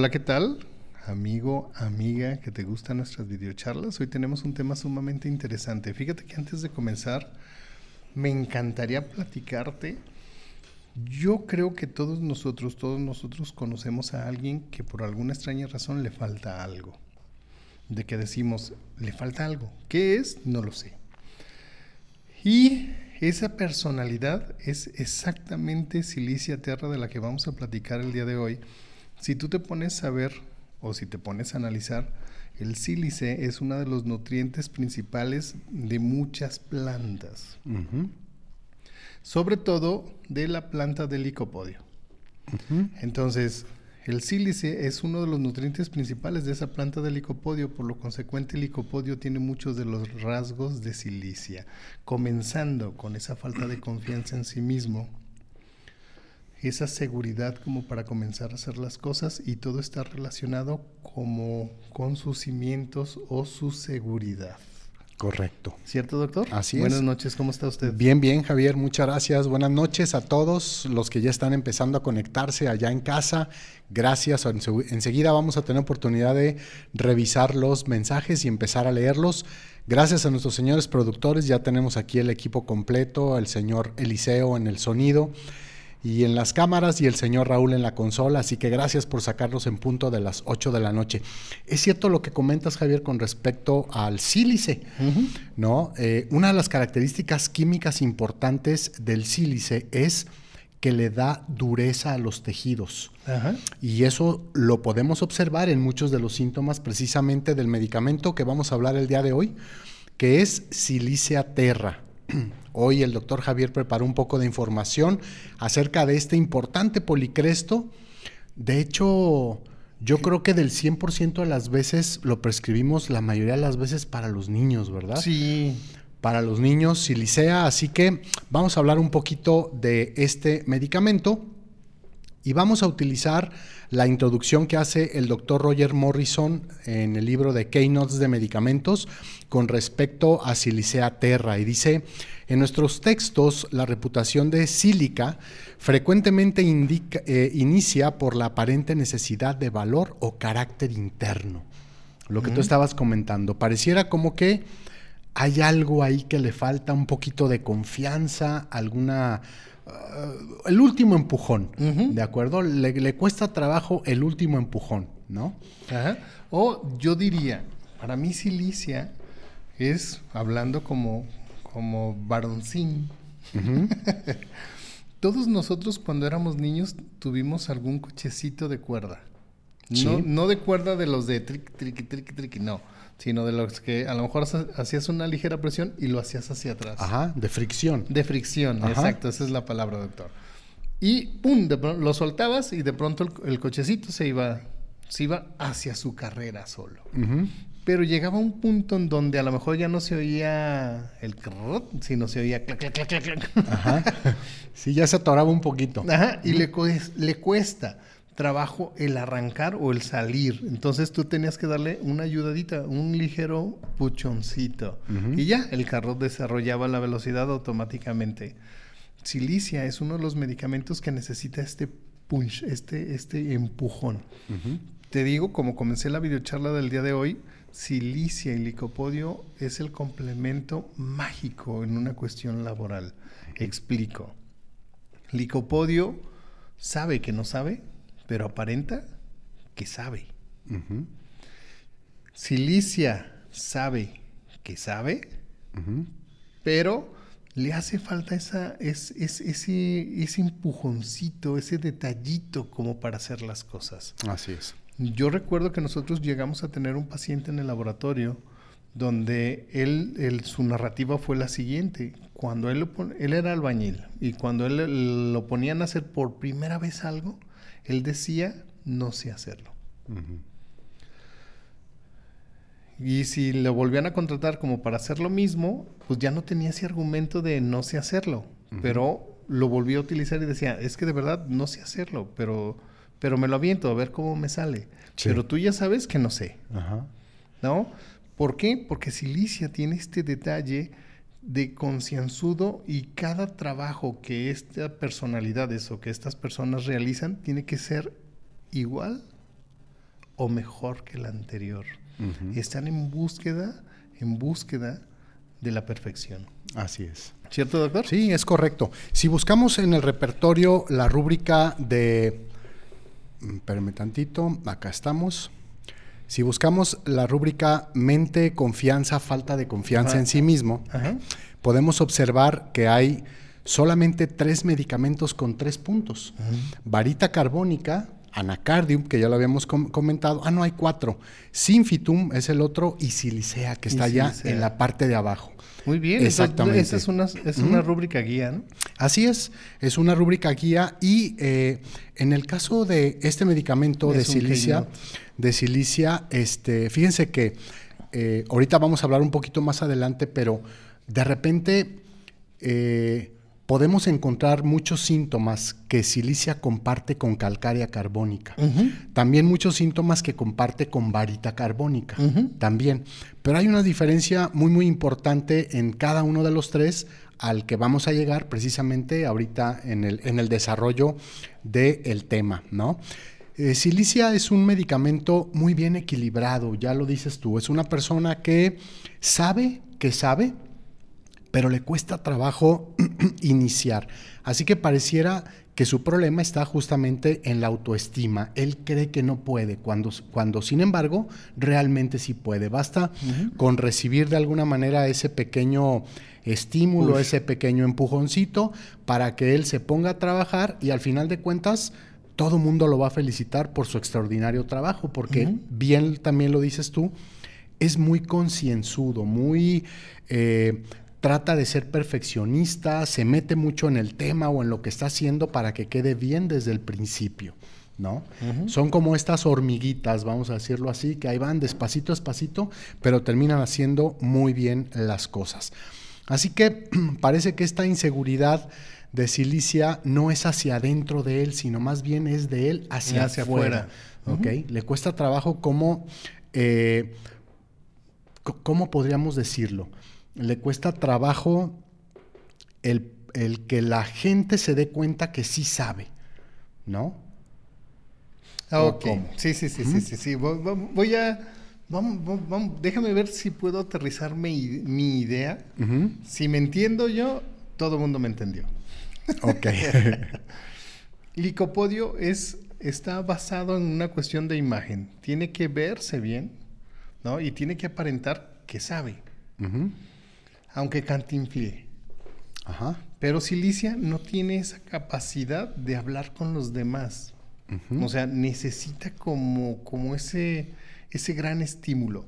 Hola, ¿qué tal? Amigo, amiga, que te gustan nuestras videocharlas. Hoy tenemos un tema sumamente interesante. Fíjate que antes de comenzar, me encantaría platicarte. Yo creo que todos nosotros, todos nosotros conocemos a alguien que por alguna extraña razón le falta algo. De que decimos, le falta algo. ¿Qué es? No lo sé. Y esa personalidad es exactamente Silicia Terra de la que vamos a platicar el día de hoy. Si tú te pones a ver o si te pones a analizar, el sílice es uno de los nutrientes principales de muchas plantas. Sobre todo de la planta del licopodio. Entonces, el sílice es uno de los nutrientes principales de esa planta del licopodio, por lo consecuente el licopodio tiene muchos de los rasgos de silicia, comenzando con esa falta de confianza en sí mismo, esa seguridad como para comenzar a hacer las cosas y todo está relacionado como con sus cimientos o su seguridad. Correcto. ¿Cierto, doctor? Así Buenas es. noches, ¿cómo está usted? Bien, bien, Javier, muchas gracias. Buenas noches a todos los que ya están empezando a conectarse allá en casa. Gracias. Enseguida vamos a tener oportunidad de revisar los mensajes y empezar a leerlos. Gracias a nuestros señores productores, ya tenemos aquí el equipo completo, el señor Eliseo en el sonido y en las cámaras y el señor Raúl en la consola, así que gracias por sacarlos en punto de las 8 de la noche. Es cierto lo que comentas, Javier, con respecto al sílice, ¿no? Eh, una de las características químicas importantes del sílice es que le da dureza a los tejidos. Ajá. Y eso lo podemos observar en muchos de los síntomas precisamente del medicamento que vamos a hablar el día de hoy, que es Silicia terra. Hoy el doctor Javier preparó un poco de información acerca de este importante policresto. De hecho, yo creo que del 100% de las veces lo prescribimos la mayoría de las veces para los niños, ¿verdad? Sí. Para los niños, silicea. Así que vamos a hablar un poquito de este medicamento y vamos a utilizar la introducción que hace el doctor Roger Morrison en el libro de Keynotes de Medicamentos con respecto a Silicea terra. Y dice, en nuestros textos, la reputación de sílica frecuentemente indica, eh, inicia por la aparente necesidad de valor o carácter interno. Lo que tú estabas comentando. Pareciera como que hay algo ahí que le falta, un poquito de confianza, alguna uh, el último empujón, uh -huh. ¿de acuerdo? Le, le, cuesta trabajo el último empujón, ¿no? Ajá. O yo diría, para mí silicia es, hablando como, como varoncín, uh -huh. todos nosotros cuando éramos niños tuvimos algún cochecito de cuerda. ¿Sí? No, no de cuerda de los de triqui, triqui, triqui, triqui, no sino de los que a lo mejor hacías una ligera presión y lo hacías hacia atrás. Ajá, de fricción. De fricción, Ajá. exacto, esa es la palabra, doctor. Y pum, de lo soltabas y de pronto el, el, cochecito se iba, se iba hacia su carrera solo. Uh -huh. Pero llegaba un punto en donde a lo mejor ya no se oía el crrr, sino se oía clac, clac, clac, clac. Ajá. Sí, ya se atoraba un poquito. Ajá, y le, le cuesta trabajo el arrancar o el salir. Entonces tú tenías que darle una ayudadita, un ligero puchoncito. Uh -huh. Y ya, el carro desarrollaba la velocidad automáticamente. Silicia es uno de los medicamentos que necesita este punch, este, este empujón. Uh -huh. Te digo, como comencé la videocharla del día de hoy, silicia y licopodio es el complemento mágico en una cuestión laboral. Explico. Licopodio sabe que no sabe, pero aparenta que sabe. Uh -huh. Silicia sabe que sabe, uh -huh. pero le hace falta esa, es, es, ese, ese empujoncito, ese detallito como para hacer las cosas. Así es. Yo recuerdo que nosotros llegamos a tener un paciente en el laboratorio donde él, él, su narrativa fue la siguiente. Cuando él, lo pon, él era albañil y cuando él lo ponían a hacer por primera vez algo, él decía, no sé hacerlo. Uh -huh. Y si lo volvían a contratar como para hacer lo mismo, pues ya no tenía ese argumento de no sé hacerlo. Uh -huh. Pero lo volvió a utilizar y decía, es que de verdad no sé hacerlo, pero, pero me lo aviento a ver cómo me sale. Sí. Pero tú ya sabes que no sé. -huh. ¿No? ¿Por qué? Porque Silicia tiene este detalle de concienzudo y cada trabajo que estas personalidades o que estas personas realizan tiene que ser igual o mejor que la anterior. Están en búsqueda, en búsqueda de la perfección. Así es. ¿Cierto, doctor? Sí, es correcto. Si buscamos en el repertorio la rúbrica de... mm, Espérame tantito, acá estamos. Si buscamos la rúbrica mente, confianza, falta de confianza Ajá. en sí mismo, Ajá. podemos observar que hay solamente tres medicamentos con tres puntos. Varita carbónica, anacardium, que ya lo habíamos com- comentado. Ah, no, hay cuatro. Sinfitum es el otro y silicea, que está allá en la parte de abajo. Muy bien. Exactamente. Esa es una, es una rúbrica guía, ¿no? Así es, es una rúbrica guía y eh, en el caso de este medicamento de Es silicia, de silicia, este, fíjense que eh, ahorita vamos a hablar un poquito más adelante, pero de repente eh, podemos encontrar muchos síntomas que silicia comparte con calcárea carbónica. También muchos síntomas que comparte con varita carbónica. También. Pero hay una diferencia muy, muy importante en cada uno de los tres al que vamos a llegar precisamente ahorita en el, en el desarrollo del tema, ¿no? Eh, silicia es un medicamento muy bien equilibrado, ya lo dices tú. Es una persona que sabe que sabe, pero le cuesta trabajo iniciar. Así que pareciera que su problema está justamente en la autoestima. Él cree que no puede, cuando, cuando sin embargo realmente sí puede. Basta con recibir de alguna manera ese pequeño estímulo, ese pequeño empujoncito para que él se ponga a trabajar y al final de cuentas todo mundo lo va a felicitar por su extraordinario trabajo, porque bien también lo dices tú, es muy concienzudo, muy... eh, trata de ser perfeccionista, se mete mucho en el tema o en lo que está haciendo para que quede bien desde el principio, ¿no? Son como estas hormiguitas, vamos a decirlo así, que ahí van despacito, despacito, pero terminan haciendo muy bien las cosas. Así que parece que esta inseguridad de Silicia no es hacia adentro de él, sino más bien es de él hacia, Hacia afuera. Le cuesta trabajo como, eh, ¿cómo podríamos decirlo? Le cuesta trabajo el, el que la gente se dé cuenta que sí sabe, ¿no? Ah, ¿O ok. Sí, sí, sí, sí, sí, sí. Voy, a... Vamos, vamos, déjame ver si puedo aterrizar mi, mi idea. Si me entiendo yo, todo el mundo me entendió. Ok. Licopodio es, está basado en una cuestión de imagen. Tiene que verse bien, ¿no? Y tiene que aparentar que sabe, Ujú. Aunque cantinflie. Ajá. Pero Silicia no tiene esa capacidad de hablar con los demás. O sea, necesita como, como ese, ese gran estímulo.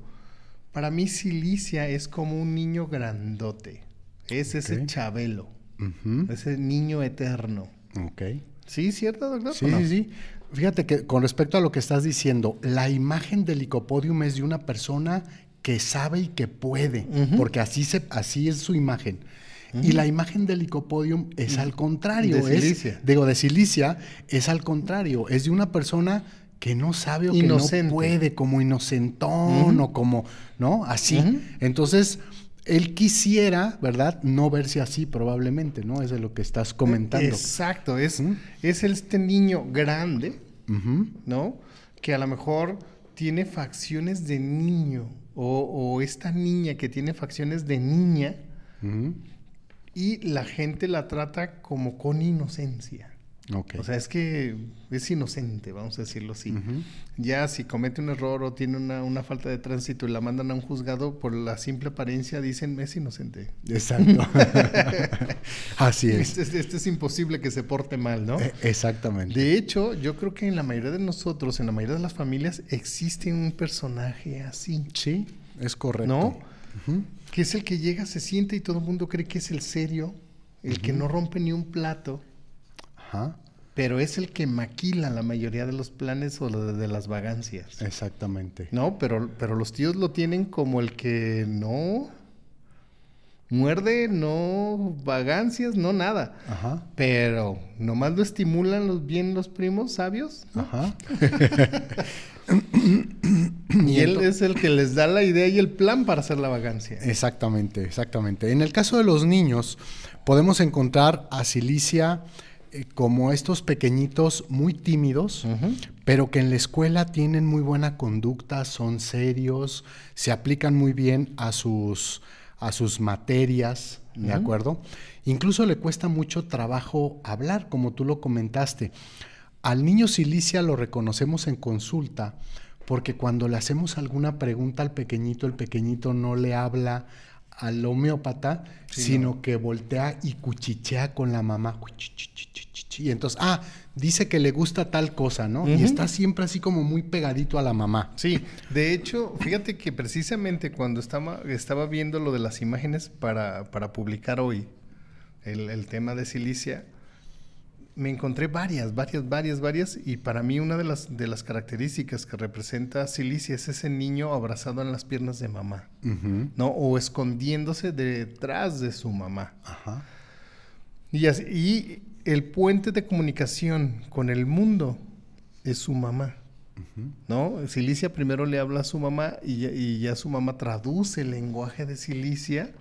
Para mí Silicia es como un niño grandote. Es ese chabelo, Ujú. ese niño eterno. Ok. ¿Sí, cierto, doctor? Sí, sí, sí. Fíjate que con respecto a lo que estás diciendo, la imagen del licopodium es de una persona que sabe y que puede, porque así, se, así es su imagen. Y la imagen del licopodium es al contrario. De es- digo, de silicia es al contrario. Es de una persona que no sabe o Inocente. que no puede, como inocentón o como, ¿no? Así. Entonces, él quisiera, ¿verdad? No verse así probablemente, ¿no? Es de lo que estás comentando. Exacto, es, es este niño grande. ¿no? Que a lo mejor tiene facciones de niño o, o esta niña que tiene facciones de niña y la gente la trata como con inocencia. O sea, es que es inocente, vamos a decirlo así. Ya si comete un error o tiene una, una falta de tránsito y la mandan a un juzgado por la simple apariencia, dicen, es inocente. Exacto. Así es. Este, este es imposible que se porte mal, ¿no? Eh, Exactamente. De hecho, yo creo que en la mayoría de nosotros, en la mayoría de las familias, existe un personaje así, Sí, es correcto. ¿no? Ujú. Que es el que llega, se siente y todo el mundo cree que es el serio, el que no rompe ni un plato, Ajá. pero es el que maquila la mayoría de los planes o de, de las vagancias. Exactamente. No, pero, pero los tíos lo tienen como el que no muerde, no vagancias, no nada. Ajá. Pero nomás lo estimulan los bien los primos sabios, ¿no? Ajá. Y él es el que les da la idea y el plan para hacer la vagancia. Exactamente, exactamente. En el caso de los niños, podemos encontrar a Silicia como estos pequeñitos muy tímidos, pero que en la escuela tienen muy buena conducta, son serios, se aplican muy bien a sus, a sus materias, ¿de acuerdo? Incluso le cuesta mucho trabajo hablar, como tú lo comentaste. Al niño silicia lo reconocemos en consulta porque cuando le hacemos alguna pregunta al pequeñito, el pequeñito no le habla al homeópata, sino que voltea y cuchichea con la mamá. Y entonces, ah, dice que le gusta tal cosa, ¿no? Y está siempre así como muy pegadito a la mamá. Sí, de hecho, fíjate que precisamente cuando estaba, estaba viendo lo de las imágenes para, para publicar hoy el, el tema de Silicia, me encontré varias, varias, varias, varias, y para mí una de las, de las características que representa Silicia es ese niño abrazado en las piernas de mamá, ¿no? O escondiéndose detrás de su mamá. Ajá. Y, así, y el puente de comunicación con el mundo es su mamá. ¿No? Silicia primero le habla a su mamá y ya, su mamá traduce el lenguaje de Silicia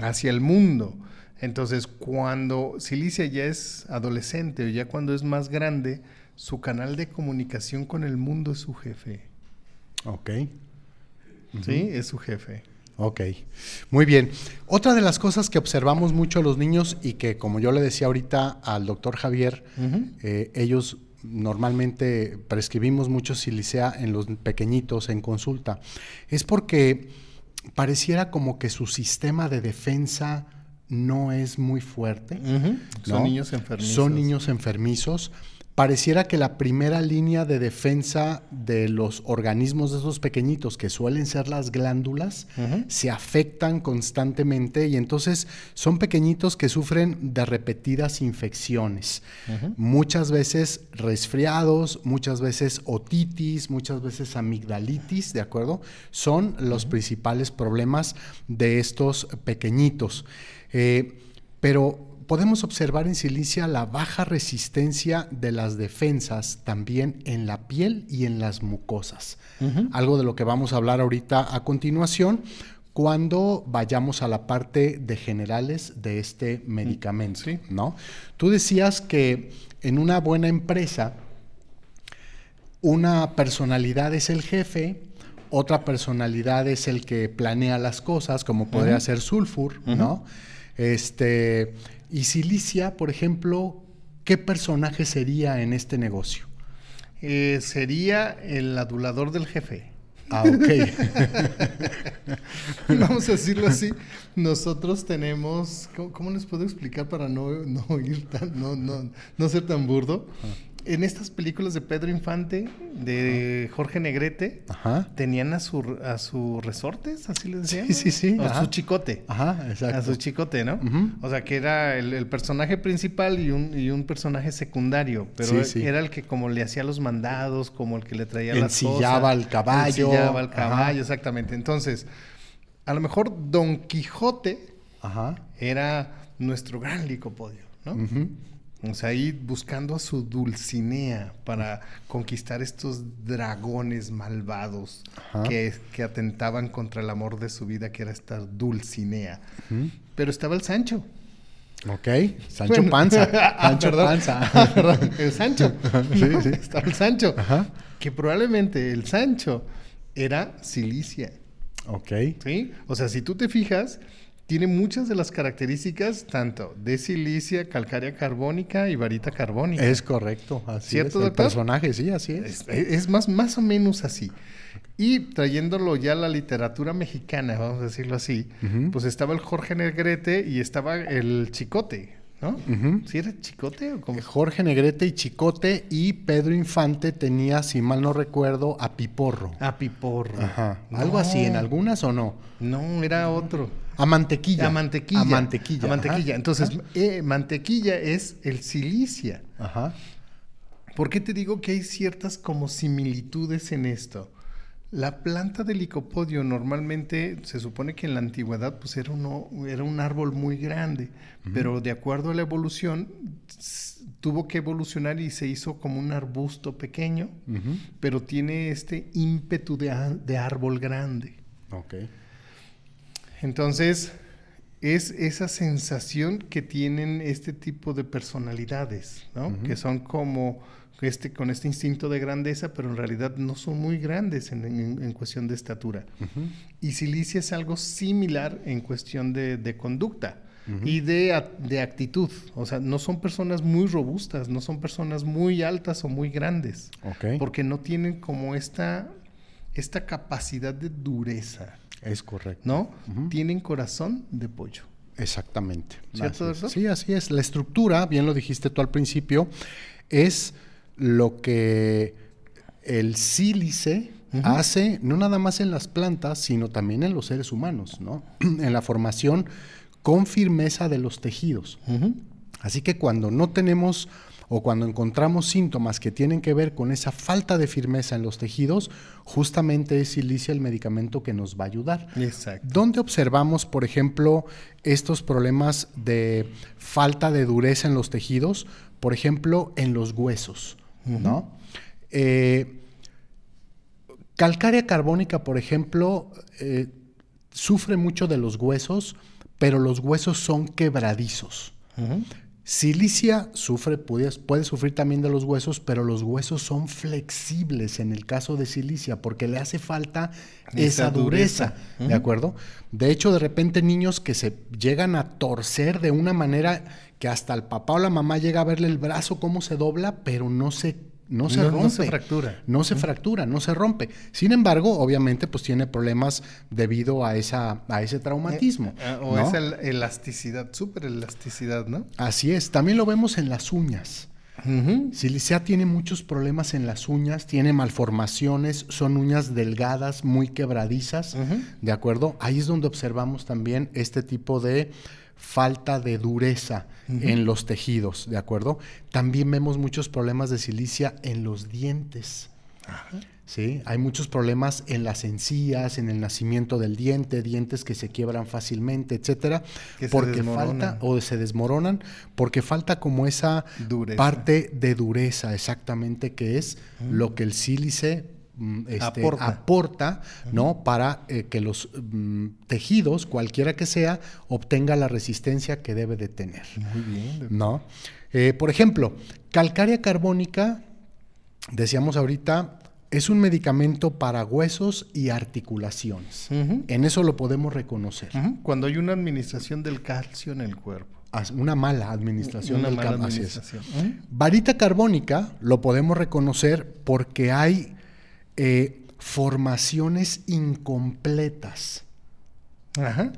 hacia el mundo. Entonces, cuando Silicia ya es adolescente o ya cuando es más grande, su canal de comunicación con el mundo es su jefe. Ok. Sí, es su jefe. Ok, muy bien. Otra de las cosas que observamos mucho a los niños y que, como yo le decía ahorita al doctor Javier, eh, ellos normalmente prescribimos mucho silicea en los pequeñitos en consulta, es porque pareciera como que su sistema de defensa no es muy fuerte. Son niños enfermizos. Son niños enfermizos. Pareciera que la primera línea de defensa de los organismos de esos pequeñitos, que suelen ser las glándulas, se afectan constantemente y entonces son pequeñitos que sufren de repetidas infecciones. Muchas veces resfriados, muchas veces otitis, muchas veces amigdalitis, ¿de acuerdo? Son los principales problemas de estos pequeñitos. Eh, pero podemos observar en silicia la baja resistencia de las defensas también en la piel y en las mucosas. Algo de lo que vamos a hablar ahorita a continuación cuando vayamos a la parte de generales de este medicamento, ¿no? Tú decías que en una buena empresa una personalidad es el jefe, otra personalidad es el que planea las cosas, como podría ser Sulfur, ¿no? Este, y Silicia, por ejemplo, ¿qué personaje sería en este negocio? Eh, sería el adulador del jefe. Ah, ok. Vamos a decirlo así. Nosotros tenemos, ¿cómo, les puedo explicar para no, ir tan, no, no, no ser tan burdo? En estas películas de Pedro Infante, de Jorge Negrete, tenían a su, a su resortes, así les decían. Sí, sí, sí. A su chicote. Ajá, exacto. A su chicote, ¿no? O sea, que era el, personaje principal y un, y un personaje secundario, pero era el que como le hacía los mandados, como el que le traía las cosas. Ensillaba al caballo. Ensillaba al caballo, exactamente. Entonces, a lo mejor Don Quijote era nuestro gran licopodio, ¿no? O sea, ahí buscando a su Dulcinea para conquistar estos dragones malvados que, que, atentaban contra el amor de su vida, que era esta Dulcinea. Pero estaba el Sancho. Ok, Sancho Panza. Ah, Sancho Panza. Ah, el Sancho. sí, sí. Estaba el Sancho. Que probablemente el Sancho era Cilicia. Ok. Sí. O sea, si tú te fijas, tiene muchas de las características tanto de silicia, calcárea carbónica y varita carbónica. Es correcto, así ¿Cierto, es. El personaje, sí, así es. Es, más, más o menos así. Y trayéndolo ya a la literatura mexicana, vamos a decirlo así, pues estaba el Jorge Negrete y estaba el Chicote, ¿no? ¿Sí era Chicote o cómo? Jorge Negrete y Chicote y Pedro Infante tenía, si mal no recuerdo, a Piporro. A Piporro. Ajá. Algo así, ¿en algunas o no? No, era otro. A mantequilla. A mantequilla. A mantequilla. A mantequilla. Entonces, eh, mantequilla es el silicia. Ajá. ¿Por qué te digo que hay ciertas como similitudes en esto? La planta del licopodio normalmente se supone que en la antigüedad pues era, uno, era un árbol muy grande, pero de acuerdo a la evolución tuvo que evolucionar y se hizo como un arbusto pequeño, pero tiene este ímpetu de, de árbol grande. Ok. Entonces, es esa sensación que tienen este tipo de personalidades, ¿no? Que son como este, con este instinto de grandeza, pero en realidad no son muy grandes en, cuestión de estatura. Y Silicia es algo similar en cuestión de, conducta y de, de, actitud. O sea, no son personas muy robustas, no son personas muy altas o muy grandes, porque no tienen como esta, esta capacidad de dureza. Es correcto. ¿No? Tienen corazón de pollo. Exactamente. ¿Cierto eso? Sí, así es. La estructura, bien lo dijiste tú al principio, es lo que el sílice hace, no nada más en las plantas, sino también en los seres humanos, ¿no? en la formación con firmeza de los tejidos. Así que cuando no tenemos o cuando encontramos síntomas que tienen que ver con esa falta de firmeza en los tejidos, justamente es silicia el medicamento que nos va a ayudar. Exacto. ¿Dónde observamos, por ejemplo, estos problemas de falta de dureza en los tejidos? Por ejemplo, en los huesos, ¿no? Eh, calcárea carbónica, por ejemplo, eh, sufre mucho de los huesos, pero los huesos son quebradizos. Silicia sufre, puede, puede, sufrir también de los huesos, pero los huesos son flexibles en el caso de silicia porque le hace falta esa, dureza, ¿de acuerdo? De hecho, de repente niños que se llegan a torcer de una manera que hasta el papá o la mamá llega a verle el brazo cómo se dobla, pero no se no se rompe. No se fractura. No se fractura, no se rompe. Sin embargo, obviamente, pues tiene problemas debido a, esa, a ese traumatismo. Eh, eh, o esa elasticidad, súper elasticidad, ¿no? Así es. También lo vemos en las uñas. Silicia tiene muchos problemas en las uñas, tiene malformaciones, son uñas delgadas, muy quebradizas, ¿de acuerdo? Ahí es donde observamos también este tipo de falta de dureza en los tejidos, ¿de acuerdo? También vemos muchos problemas de silicia en los dientes. ¿sí? Hay muchos problemas en las encías, en el nacimiento del diente, dientes que se quiebran fácilmente, etcétera, porque falta o se desmoronan porque falta como esa parte de dureza exactamente que es lo que el sílice este, aporta, ¿no? Para eh, que los mm, tejidos, cualquiera que sea, obtenga la resistencia que debe de tener. Muy bien. ¿No? Eh, por ejemplo, calcárea carbónica, decíamos ahorita, es un medicamento para huesos y articulaciones. En eso lo podemos reconocer. Cuando hay una administración del calcio en el cuerpo. Una mala administración del calcio. Varita carbónica lo podemos reconocer porque hay eh, formaciones incompletas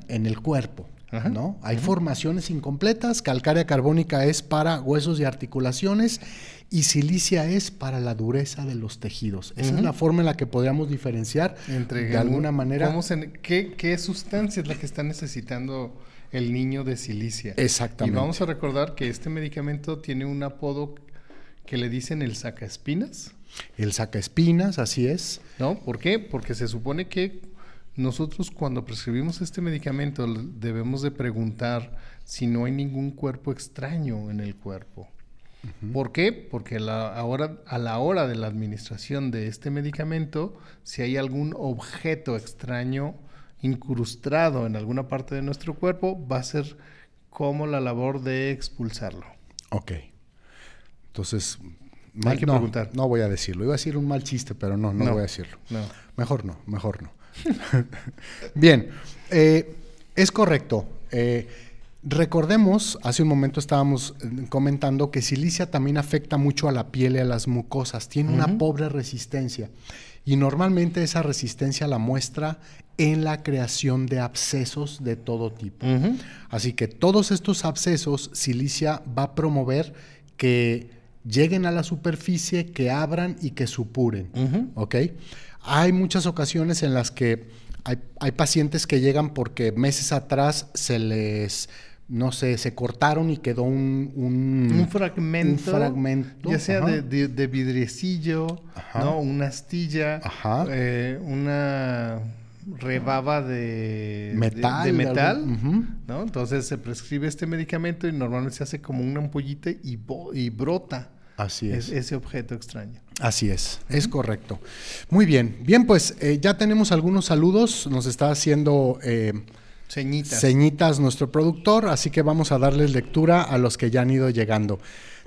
en el cuerpo. ¿no? Hay formaciones incompletas, calcárea carbónica es para huesos y articulaciones y silicia es para la dureza de los tejidos. Esa es la forma en la que podríamos diferenciar Entre de alguna manera. ¿qué, ¿Qué sustancia es la que está necesitando el niño de silicia? Exactamente. Y vamos a recordar que este medicamento tiene un apodo que le dicen el sacaespinas. El saca espinas, así es. ¿No? ¿Por qué? Porque se supone que nosotros cuando prescribimos este medicamento debemos de preguntar si no hay ningún cuerpo extraño en el cuerpo. ¿Por qué? Porque a la, hora, a la hora de la administración de este medicamento, si hay algún objeto extraño incrustado en alguna parte de nuestro cuerpo, va a ser como la labor de expulsarlo. Ok. Entonces, hay que no, preguntar. No voy a decirlo. Iba a decir un mal chiste, pero no, no, voy a decirlo. Mejor no, mejor no. Bien, eh, es correcto. Eh, recordemos, hace un momento estábamos eh, comentando que silicia también afecta mucho a la piel y a las mucosas. Tiene una pobre resistencia. Y normalmente esa resistencia la muestra en la creación de abscesos de todo tipo. Así que todos estos abscesos, silicia va a promover que lleguen a la superficie, que abran y que supuren. ¿Ok? Hay muchas ocasiones en las que hay, pacientes que llegan porque meses atrás se les no sé, se cortaron y quedó un, un, fragmento, fragmento, ya sea de, de, vidriecillo, ¿no? una astilla, eh, una rebaba de metal, de, metal ¿no? Entonces se prescribe este medicamento y normalmente se hace como una ampollita y, y brota. Así es. Ese objeto extraño. Así es, es correcto. Muy bien, bien, pues eh, ya tenemos algunos saludos. Nos está haciendo eh, Ceñitas. Ceñitas, nuestro productor, así que vamos a darles lectura a los que ya han ido llegando.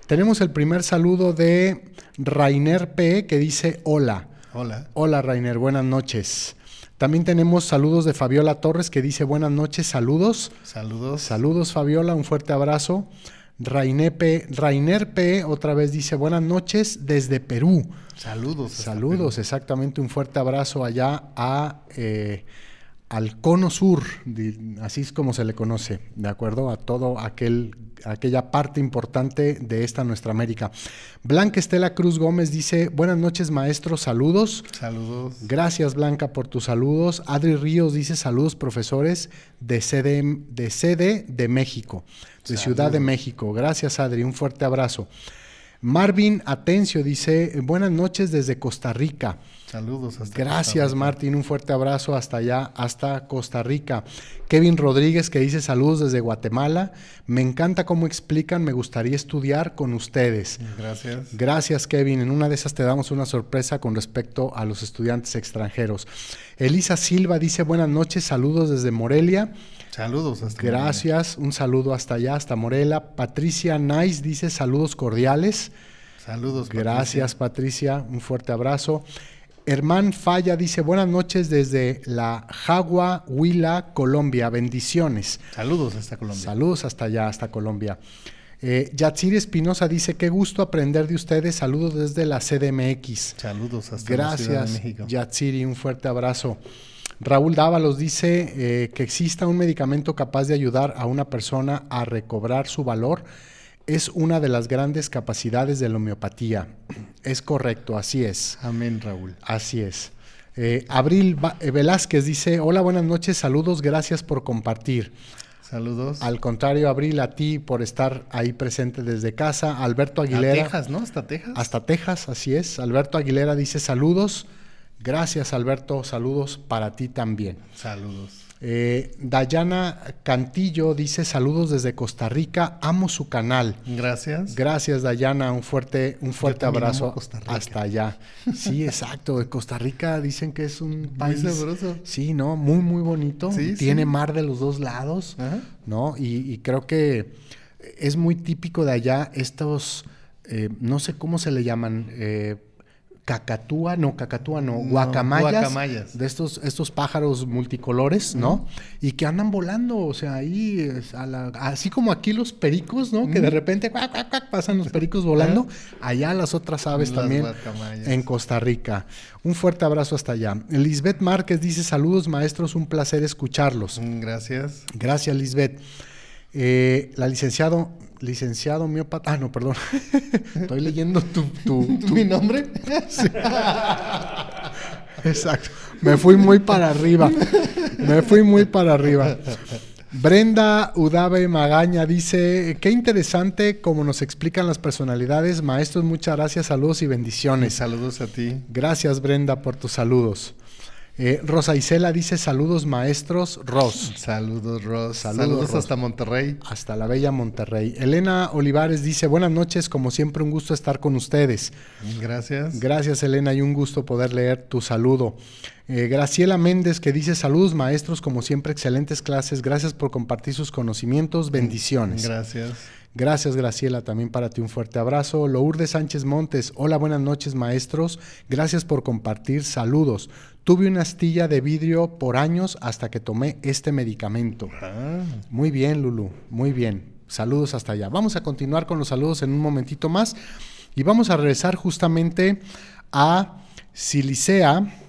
Tenemos el primer saludo de Rainer P, que dice hola. Hola. Hola Rainer, buenas noches. También tenemos saludos de Fabiola Torres que dice buenas noches, saludos. Saludos. Saludos Fabiola, un fuerte abrazo. Rainer P, Rainer P otra vez dice buenas noches desde Perú. Saludos. Saludos, exactamente, un fuerte abrazo allá a, eh, al cono sur, así es como se le conoce, ¿de acuerdo? A todo aquel aquella parte importante de esta nuestra América. Blanca Estela Cruz Gómez dice, buenas noches maestros, saludos. Saludos. Gracias Blanca por tus saludos. Adri Ríos dice, saludos profesores de sede de, sede de México, de Ciudad de México. Gracias Adri, un fuerte abrazo. Marvin Atencio dice, buenas noches desde Costa Rica. Saludos. Hasta Gracias Martín, un fuerte abrazo hasta allá, hasta Costa Rica. Kevin Rodríguez que dice saludos desde Guatemala. Me encanta cómo explican, me gustaría estudiar con ustedes. Gracias. Gracias Kevin, en una de esas te damos una sorpresa con respecto a los estudiantes extranjeros. Elisa Silva dice buenas noches, saludos desde Morelia. Saludos hasta Gracias, un saludo hasta allá, hasta Morelia. Patricia Nice dice saludos cordiales. Saludos. Gracias Patricia, un fuerte abrazo. Hermán Falla dice buenas noches desde la Jagua, Huila, Colombia. Bendiciones. Saludos hasta Colombia. Saludos hasta allá, hasta Colombia. Eh, Yatsiri Espinosa dice, qué gusto aprender de ustedes. Saludos desde la CDMX. Saludos hasta Gracias, la Ciudad de México. Yatsiri, un fuerte abrazo. Raúl Dávalos dice eh, que exista un medicamento capaz de ayudar a una persona a recobrar su valor. Es una de las grandes capacidades de la homeopatía. Es correcto, así es. Amén, Raúl. Así es. Eh, Abril eh, Velázquez dice, hola, buenas noches, saludos, gracias por compartir. Saludos. Al contrario, Abril, a ti por estar ahí presente desde casa. Alberto Aguilera. Hasta Texas, ¿no? Hasta Texas. Hasta Texas, así es. Alberto Aguilera dice saludos. Gracias, Alberto. Saludos para ti también. Saludos. Eh, Dayana Cantillo dice saludos desde Costa Rica. Amo su canal. Gracias. Gracias, Dayana. Un fuerte, un fuerte abrazo hasta allá. Sí, exacto. De Costa Rica dicen que es un país. Muy sabroso. Sí, ¿no? Muy, muy bonito. Tiene mar de los dos lados. ¿No? Y, creo que es muy típico de allá estos. Eh, no sé cómo se le llaman. Eh, cacatúa, no, cacatúa no, guacamayas, de estos, estos pájaros multicolores, ¿no? Y que andan volando, o sea, ahí, así como aquí los pericos, ¿no? Que de repente pasan los pericos volando, allá las otras aves también en Costa Rica. Un fuerte abrazo hasta allá. Lisbeth Márquez dice, saludos maestros, un placer escucharlos. Mm, gracias. Gracias, Lisbeth. Eh, la licenciado licenciado miópata. Ah, no, perdón. Estoy leyendo tu. ¿Mi nombre? Exacto. Me fui muy para arriba. Me fui muy para arriba. Brenda Udave Magaña dice, qué interesante como nos explican las personalidades. Maestros, muchas gracias, saludos y bendiciones. saludos a ti. Gracias Brenda por tus saludos. Eh, Rosa Isela dice saludos maestros, Ros. Saludos, Ros. Saludos, hasta Monterrey. Hasta la bella Monterrey. Elena Olivares dice buenas noches, como siempre un gusto estar con ustedes. Gracias. Gracias Elena y un gusto poder leer tu saludo. Eh, Graciela Méndez que dice saludos maestros, como siempre excelentes clases, gracias por compartir sus conocimientos, bendiciones. Gracias. Gracias, Graciela, también para ti un fuerte abrazo. Lourdes Sánchez Montes, hola, buenas noches, maestros. Gracias por compartir. Saludos. Tuve una astilla de vidrio por años hasta que tomé este medicamento. Ah. Muy bien, Lulu, muy bien. Saludos hasta allá. Vamos a continuar con los saludos en un momentito más y vamos a regresar justamente a Silicea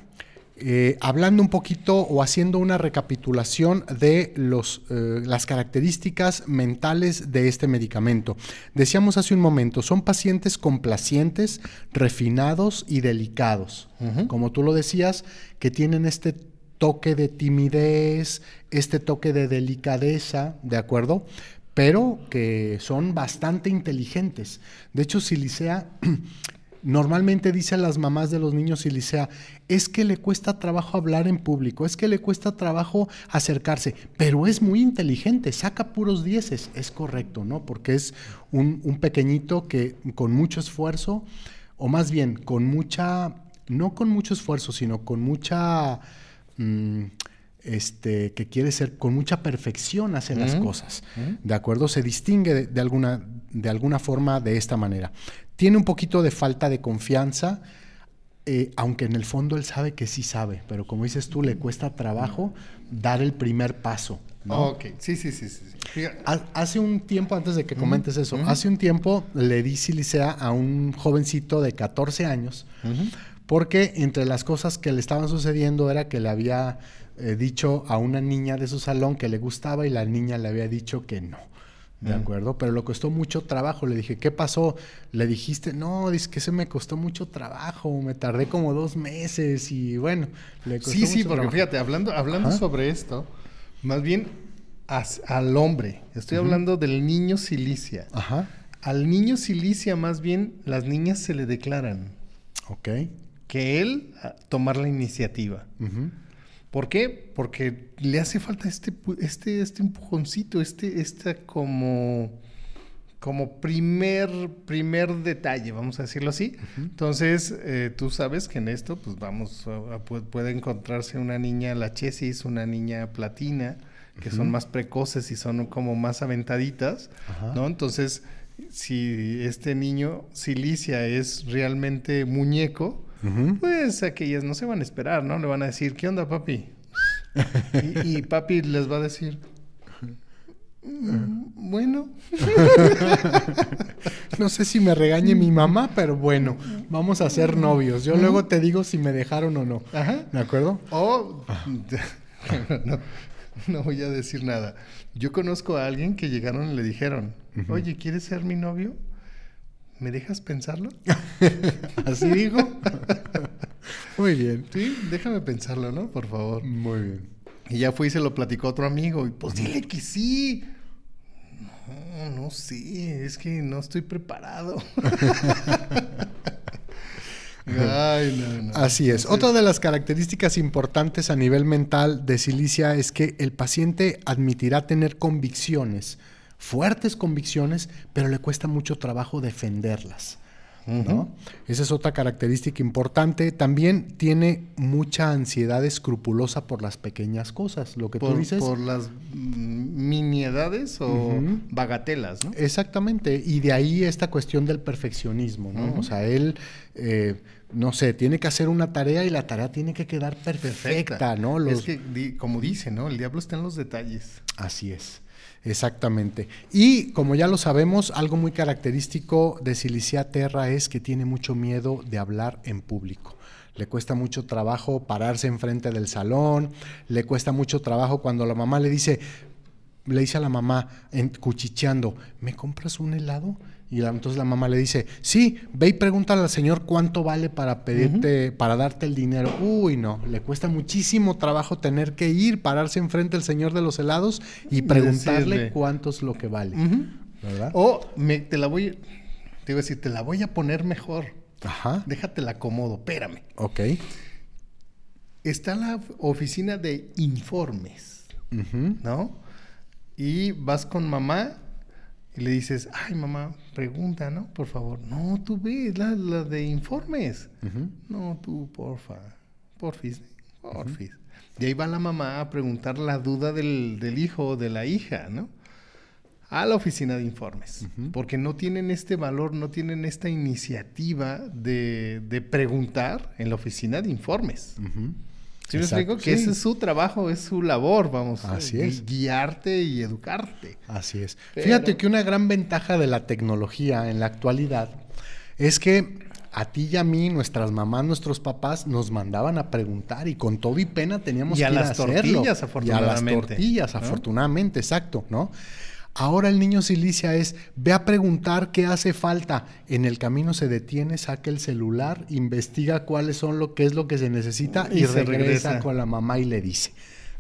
eh, hablando un poquito o haciendo una recapitulación de los, eh, las características mentales de este medicamento. Decíamos hace un momento, son pacientes complacientes, refinados y delicados. Como tú lo decías, que tienen este toque de timidez, este toque de delicadeza, ¿de acuerdo? Pero que son bastante inteligentes. De hecho, Silicea Normalmente dicen las mamás de los niños y licea, es que le cuesta trabajo hablar en público, es que le cuesta trabajo acercarse, pero es muy inteligente, saca puros dieces. Es correcto, ¿no? Porque es un, pequeñito que con mucho esfuerzo, o más bien con mucha, no con mucho esfuerzo, sino con mucha... Mm, este, que quiere ser con mucha perfección hace las cosas. ¿De acuerdo? Se distingue de, alguna, de alguna forma de esta manera. Tiene un poquito de falta de confianza, eh, aunque en el fondo él sabe que sí sabe, pero como dices tú, le cuesta trabajo dar el primer paso. Ok, sí, sí, sí. sí. Hace un tiempo, antes de que comentes eso, hace un tiempo le di silicea a un jovencito de 14 años, porque entre las cosas que le estaban sucediendo era que le había eh, dicho a una niña de su salón que le gustaba y la niña le había dicho que no. ¿De acuerdo? Pero le costó mucho trabajo. Le dije, ¿qué pasó? Le dijiste, no, dice que se me costó mucho trabajo. Me tardé como dos meses y bueno, le costó Sí, sí, porque fíjate, hablando, hablando sobre esto, más bien al hombre. Estoy hablando del niño silicia. Ajá. Al niño silicia, más bien, las niñas se le declaran. Ok. Que él tomar la iniciativa. ¿Por qué? Porque le hace falta este, este, este empujoncito, este, este como, como primer, primer detalle, vamos a decirlo así. Entonces, eh, tú sabes que en esto, pues vamos, puede encontrarse una niña la chesis, una niña platina, que son más precoces y son como más aventaditas, ¿no? Entonces, si este niño silicia es realmente muñeco, pues aquellas no se van a esperar, ¿no? Le van a decir, ¿qué onda, papi? y, papi les va a decir, mm, bueno. no sé si me regañe mi mamá, pero bueno, vamos a ser novios. Yo luego te digo si me dejaron o no. Ajá. ¿De acuerdo? O, no, no voy a decir nada. Yo conozco a alguien que llegaron y le dijeron, oye, ¿quieres ser mi novio? ¿Me dejas pensarlo? Así digo. Muy bien. Sí, déjame pensarlo, ¿no? Por favor. Muy bien. Y ya fui y se lo platicó a otro amigo. Y pues dile que sí. No, no sé. Es que no estoy preparado. Ay, no, no. Así es. Otra de las características importantes a nivel mental de silicia es que el paciente admitirá tener convicciones fuertes convicciones, pero le cuesta mucho trabajo defenderlas. Esa es otra característica importante. También tiene mucha ansiedad escrupulosa por las pequeñas cosas, lo que tú dices. Por las miniedades o bagatelas, ¿no? Exactamente. Y de ahí esta cuestión del perfeccionismo, ¿no? O sea, él, eh, no sé, tiene que hacer una tarea y la tarea tiene que quedar perfecta, ¿no? Es que, como dice, ¿no? El diablo está en los detalles. Así es. Exactamente. Y como ya lo sabemos, algo muy característico de Silicia Terra es que tiene mucho miedo de hablar en público. Le cuesta mucho trabajo pararse enfrente del salón, le cuesta mucho trabajo cuando la mamá le dice, le dice a la mamá, cuchicheando, ¿me compras un helado? Y entonces la mamá le dice, sí, ve y pregúntale al señor cuánto vale para pedirte, para darte el dinero. Uy, no, le cuesta muchísimo trabajo tener que ir, pararse enfrente del señor de los helados y preguntarle cuánto es lo que vale. ¿Verdad? O me, te la voy, te iba a decir, te la voy a poner mejor. Ajá. Déjate la acomodo, espérame. Ok. Está la oficina de informes, ¿no? Y vas con mamá y le dices, ay mamá, pregunta, ¿no? Por favor. No, tú ves la, la de informes. No, tú, porfa. Porfis. Porfis. Y ahí va la mamá a preguntar la duda del, del hijo o de la hija, ¿no? A la oficina de informes. Porque no tienen este valor, no tienen esta iniciativa de, de preguntar en la oficina de informes. ¿Sí me explico? Que ese es su trabajo, es su labor, vamos. Así es. Guiarte y educarte. Así es. Fíjate que una gran ventaja de la tecnología en la actualidad es que a ti y a mí, nuestras mamás, nuestros papás, nos mandaban a preguntar y con todo y pena teníamos que ir las a tortillas, afortunadamente. Y a las tortillas, afortunadamente, exacto, ¿no? Ahora el niño silicia es, ve a preguntar qué hace falta. En el camino se detiene, saca el celular, investiga cuáles son lo que es lo que se necesita y, regresa, con la mamá y le dice.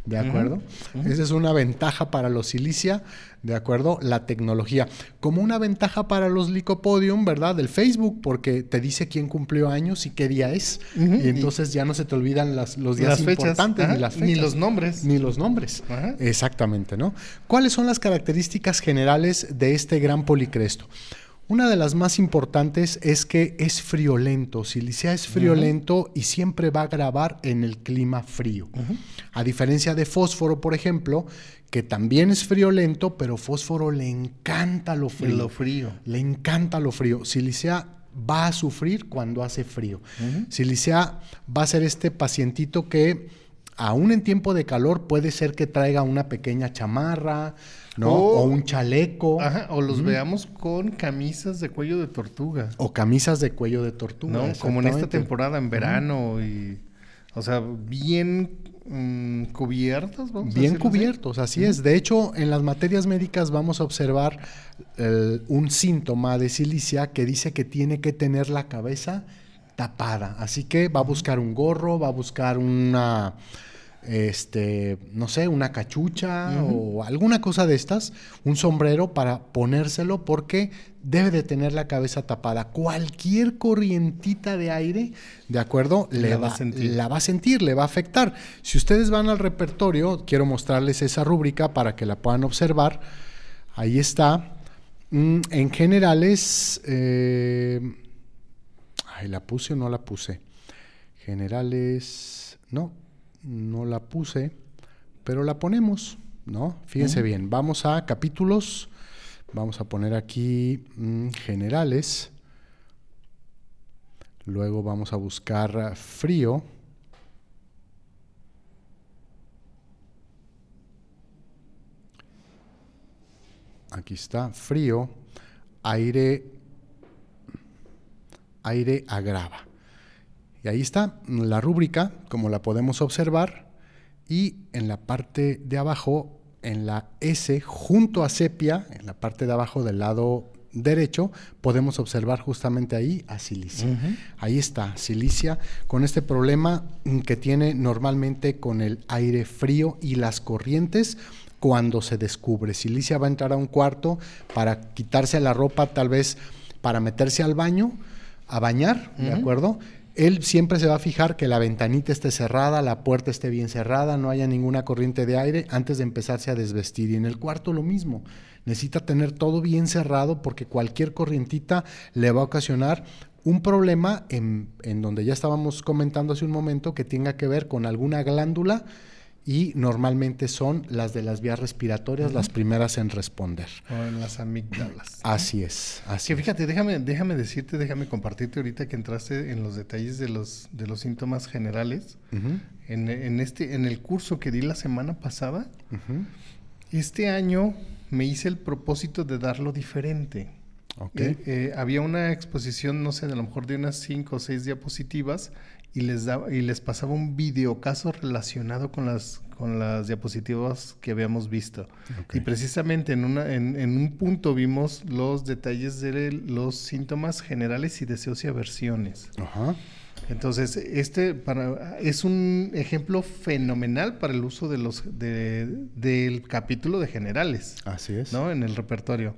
¿De acuerdo? Esa es una ventaja para los silicia, ¿de acuerdo? La tecnología. Como una ventaja para los Licopodium, ¿verdad? Del Facebook, porque te dice quién cumplió años y qué día es. Y entonces ya no se te olvidan las, los días importantes ni las fechas. Ni los nombres. Ni los nombres. Exactamente, ¿no? ¿Cuáles son las características generales de este gran policresto? Una de las más importantes es que es friolento. Silicea es friolento y siempre va a grabar en el clima frío. A diferencia de fósforo, por ejemplo, que también es friolento, pero fósforo le encanta lo frío. Lo frío. Le encanta lo frío. Silicea va a sufrir cuando hace frío. Silicea va a ser este pacientito que aún en tiempo de calor puede ser que traiga una pequeña chamarra, ¿no? O, un chaleco. Ajá, o los veamos con camisas de cuello de tortuga. O camisas de cuello de tortuga. No, como en esta temporada, en verano y... O sea, bien mm, cubiertos. Vamos bien cubiertos, así es. De hecho, en las materias médicas vamos a observar un síntoma de silicia que dice que tiene que tener la cabeza tapada. Así que va a buscar un gorro, va a buscar una este, no sé, una cachucha o alguna cosa de estas, un sombrero para ponérselo porque debe de tener la cabeza tapada. Cualquier corrientita de aire, ¿de acuerdo? Le va, a sentir. la va a sentir, le va a afectar. Si ustedes van al repertorio, quiero mostrarles esa rúbrica para que la puedan observar. Ahí está. Mm, en generales, eh, ay, la puse o no la puse. Generales, no, no la puse, pero la ponemos, ¿no? Fíjense bien, vamos a capítulos, vamos a poner aquí mm, generales, luego vamos a buscar frío, aquí está, frío, aire, aire agrava. Y ahí está la rúbrica, como la podemos observar, y en la parte de abajo, en la S, junto a sepia, en la parte de abajo del lado derecho, podemos observar justamente ahí a silicia. Ahí está, silicia, con este problema que tiene normalmente con el aire frío y las corrientes cuando se descubre. Silicia va a entrar a un cuarto para quitarse la ropa, tal vez para meterse al baño, a bañar, ¿de acuerdo? Él siempre se va a fijar que la ventanita esté cerrada, la puerta esté bien cerrada, no haya ninguna corriente de aire antes de empezarse a desvestir. Y en el cuarto lo mismo. Necesita tener todo bien cerrado porque cualquier corrientita le va a ocasionar un problema en, en donde ya estábamos comentando hace un momento que tenga que ver con alguna glándula y normalmente son las de las vías respiratorias las primeras en responder. O en las amígdalas. Así es. Así que fíjate, déjame, déjame decirte, déjame compartirte ahorita que entraste en los detalles de los, de los síntomas generales. en, este, en el curso que di la semana pasada, este año me hice el propósito de darlo diferente. Eh, eh, había una exposición, no sé, de a lo mejor de unas cinco o seis diapositivas y les daba y les pasaba un videocaso relacionado con las con las diapositivas que habíamos visto. Y precisamente en, una, en, en, un punto vimos los detalles de los síntomas generales y deseos y aversiones. Ajá. Entonces, este para, es un ejemplo fenomenal para el uso de los de, del capítulo de generales. Así es. ¿no? En el repertorio.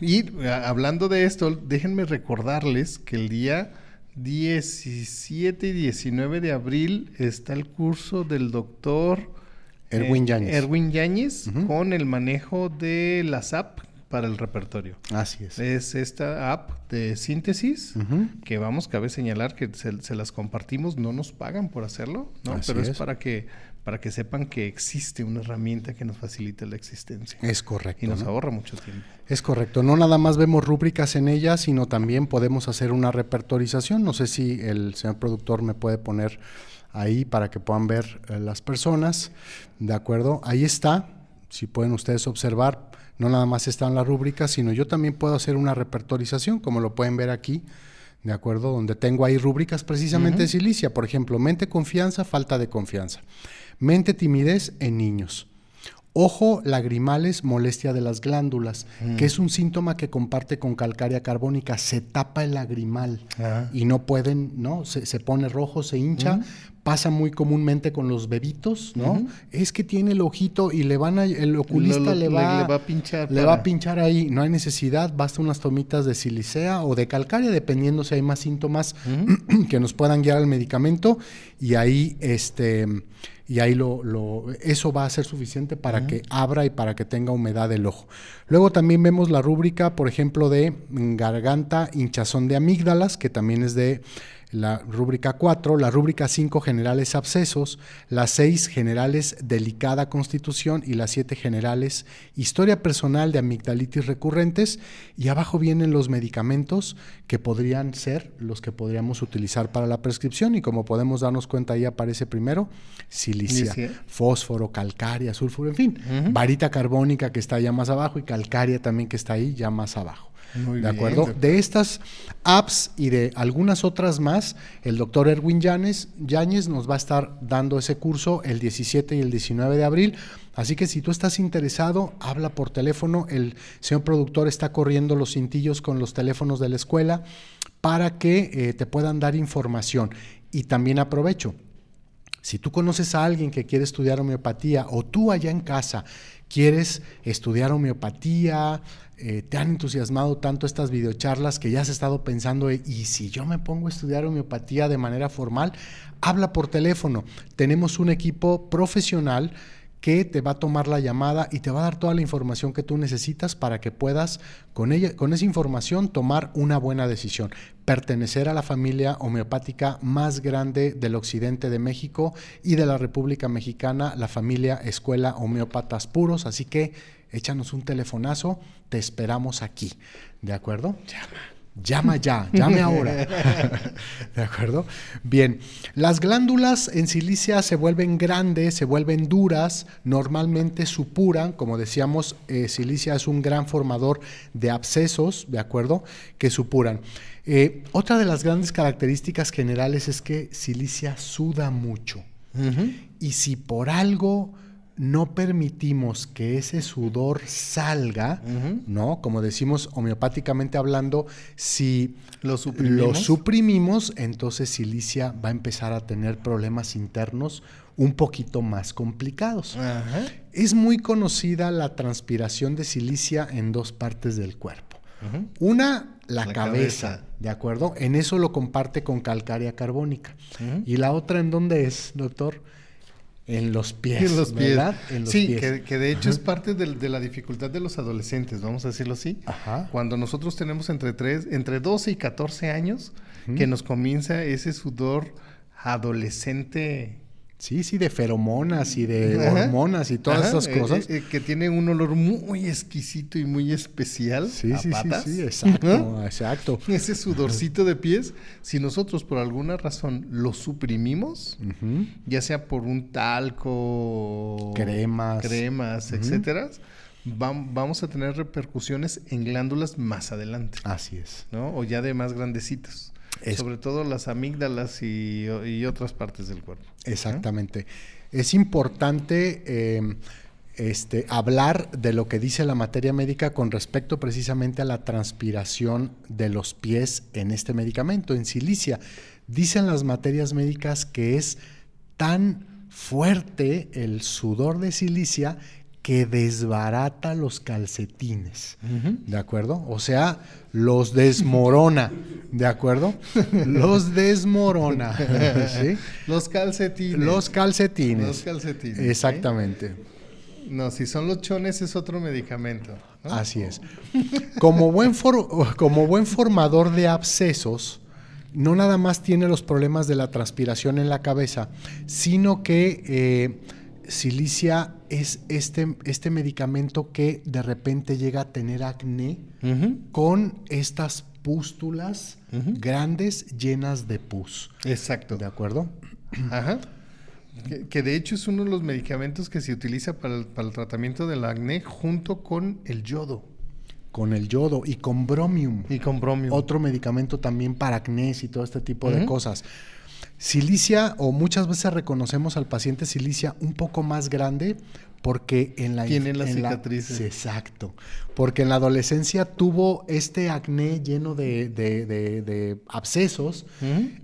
Y hablando de esto, déjenme recordarles que el día 17 y 19 de abril está el curso del doctor Erwin eh, Yáñez, Erwin Yáñez con el manejo de las app para el repertorio. Así es. Es esta app de síntesis que vamos, cabe señalar que se, las compartimos, no nos pagan por hacerlo, ¿no? pero es, para que para que sepan que existe una herramienta que nos facilita la existencia. Es correcto. Y nos ahorra mucho tiempo. Es correcto. No nada más vemos rúbricas en ella, sino también podemos hacer una repertorización. No sé si el señor productor me puede poner ahí para que puedan ver eh, las personas. De acuerdo. Ahí está. Si pueden ustedes observar, no nada más están las rúbricas, sino yo también puedo hacer una repertorización, como lo pueden ver aquí. ¿de acuerdo? Donde tengo ahí rúbricas precisamente de silicia, por ejemplo, mente confianza, falta de confianza. Mente timidez en niños. Ojo lagrimales, molestia de las glándulas, que mm. es un síntoma que comparte con calcárea carbónica. Se tapa el lagrimal ah. y no pueden, ¿no? Se, pone rojo, se hincha. Mm. Pasa muy comúnmente con los bebitos, ¿no? Es que tiene el ojito y le van a, el oculista le, va, a pinchar. Le va a pinchar ahí. No hay necesidad, basta unas tomitas de silicea o de calcárea, dependiendo si hay más síntomas que nos puedan guiar al medicamento. Y ahí, este y ahí lo, lo, eso va a ser suficiente para que abra y para que tenga humedad el ojo. Luego también vemos la rúbrica, por ejemplo, de garganta, hinchazón de amígdalas, que también es de la rúbrica 4, la rúbrica 5 generales abscesos, la 6 generales delicada constitución y las 7 generales historia personal de amigdalitis recurrentes. Y abajo vienen los medicamentos que podrían ser los que podríamos utilizar para la prescripción. Y como podemos darnos cuenta ahí aparece primero silicia, fósforo, calcaria, sulfuro, en fin, varita carbónica que está allá más abajo y calcaria también que está ahí ya más abajo. ¿De acuerdo? De estas apps y de algunas otras más, el doctor Erwin Yáñez, Yáñez nos va a estar dando ese curso el 17 y el 19 de abril. Así que si tú estás interesado, habla por teléfono. El señor productor está corriendo los cintillos con los teléfonos de la escuela para que eh, te puedan dar información. Y también aprovecho, si tú conoces a alguien que quiere estudiar homeopatía o tú allá en casa quieres estudiar homeopatía, eh, te han entusiasmado tanto estas videocharlas que ya has estado pensando, y si yo me pongo a estudiar homeopatía de manera formal, habla por teléfono. Tenemos un equipo profesional que te va a tomar la llamada y te va a dar toda la información que tú necesitas para que puedas con ella con esa información tomar una buena decisión, pertenecer a la familia homeopática más grande del occidente de México y de la República Mexicana, la familia Escuela Homeópatas Puros, así que échanos un telefonazo, te esperamos aquí. ¿De acuerdo? Llama. Llama ya, llame ahora. ¿De acuerdo? Bien, las glándulas en silicia se vuelven grandes, se vuelven duras, normalmente supuran, como decíamos, eh, silicia es un gran formador de abscesos, ¿de acuerdo? Que supuran. Eh, otra de las grandes características generales es que silicia suda mucho. Y si por algo no permitimos que ese sudor salga, ¿no? Como decimos homeopáticamente hablando, si lo suprimimos? entonces Silicia va a empezar a tener problemas internos un poquito más complicados. Es muy conocida la transpiración de silicia en dos partes del cuerpo. Una, la, cabeza, ¿de acuerdo? En eso lo comparte con calcárea carbónica. Y la otra, ¿en dónde es, doctor? En los pies. En los pies. sí, Que, de hecho es parte de, la dificultad de los adolescentes, vamos a decirlo así. Ajá. Cuando nosotros tenemos entre, tres, entre 12 y 14 años, que nos comienza ese sudor adolescente Sí, sí, de feromonas y de hormonas y todas esas eh, cosas. Eh, que tiene un olor muy exquisito y muy especial. Sí, sí, sí, sí, exacto, exacto. Ese sudorcito de pies, si nosotros por alguna razón lo suprimimos, ya sea por un talco, cremas, cremas, etcétera, vamos a tener repercusiones en glándulas más adelante. Así es. ¿no? O ya de más grandecitos. Sobre todo las amígdalas y, otras partes del cuerpo. Exactamente. Es importante eh, este, hablar de lo que dice la materia médica con respecto precisamente a la transpiración de los pies en este medicamento, en silicia. Dicen las materias médicas que es tan fuerte el sudor de silicia que desbarata los calcetines, ¿de acuerdo? O sea, los desmorona, ¿de acuerdo? Los desmorona, ¿sí? Los calcetines. Los calcetines. Los calcetines. Exactamente. No, si son los chones es otro medicamento. Así es. Como buen, como buen formador de abscesos, no nada más tiene los problemas de la transpiración en la cabeza, sino que... Eh, silicia es este, este medicamento que de repente llega a tener acné con estas pústulas grandes llenas de pus. Exacto. ¿De acuerdo? Ajá. Que, de hecho es uno de los medicamentos que se utiliza para el, tratamiento del acné junto con el yodo. Con el yodo y con bromium. Y con bromium. Otro medicamento también para acné y todo este tipo de cosas. Silicia, o muchas veces reconocemos al paciente silicia un poco más grande porque en la... Tiene las cicatrices. exacto. Porque en la adolescencia tuvo este acné lleno de, abscesos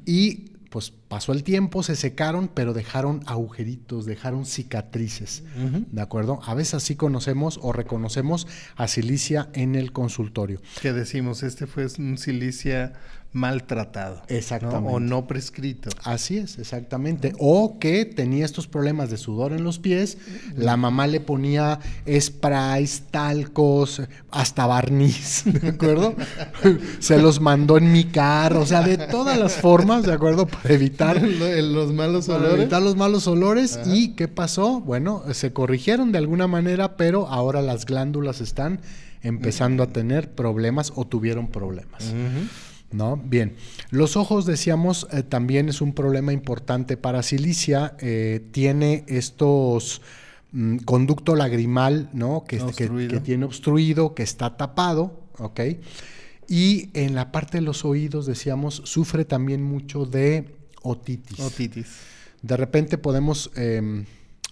y pues pasó el tiempo, se secaron, pero dejaron agujeritos, dejaron cicatrices. ¿De acuerdo? A veces así conocemos o reconocemos a silicia en el consultorio. ¿Qué decimos? Este fue un silicia maltratado. Exactamente. O no prescrito. Así es, exactamente. O que tenía estos problemas de sudor en los pies, la mamá le ponía sprays, talcos, hasta barniz, ¿de acuerdo? Se los mandó en mi carro, o sea, de todas las formas, ¿de acuerdo? Para evitar los malos para olores. evitar los malos olores. ¿Y qué pasó? Bueno, se corrigieron de alguna manera, pero ahora las glándulas están empezando a tener problemas o tuvieron problemas. ¿No? Bien. Los ojos, decíamos, eh, también es un problema importante para silicia. eh, tiene estos mm, conducto lagrimal, ¿no? Que, que- tiene obstruido, que está tapado, ¿ok? Y en la parte de los oídos, decíamos, sufre también mucho de otitis. Otitis. De repente podemos eh,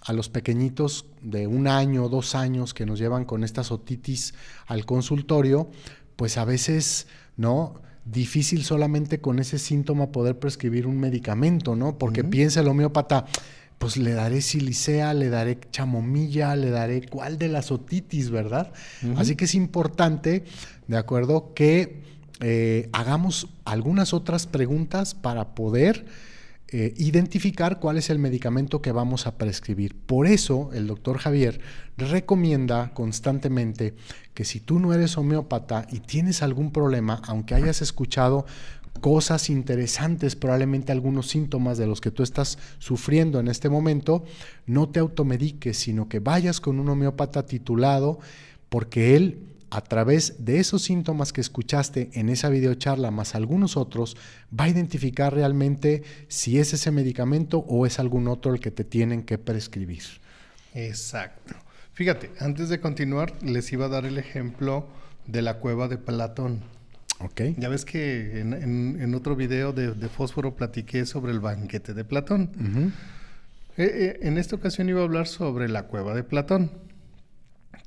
a los pequeñitos de un año, dos años que nos llevan con estas otitis al consultorio, pues a veces, ¿no? Difícil solamente con ese síntoma poder prescribir un medicamento, ¿no? Porque piensa el homeópata, pues le daré silicea, le daré chamomilla, le daré cuál de las otitis, ¿verdad? Así que es importante, ¿de acuerdo? Que eh, hagamos algunas otras preguntas para poder eh, identificar cuál es el medicamento que vamos a prescribir. Por eso el doctor Javier recomienda constantemente que si tú no eres homeópata y tienes algún problema, aunque hayas escuchado cosas interesantes, probablemente algunos síntomas de los que tú estás sufriendo en este momento, no te automediques, sino que vayas con un homeópata titulado, porque él a través de esos síntomas que escuchaste en esa videocharla, más algunos otros, va a identificar realmente si es ese medicamento o es algún otro el que te tienen que prescribir. Exacto. Fíjate, antes de continuar, les iba a dar el ejemplo de la cueva de Platón. ¿Ok? Ya ves que en, en- en otro video de, de Fósforo platiqué sobre el banquete de Platón. Eh, eh, en esta ocasión iba a hablar sobre la cueva de Platón.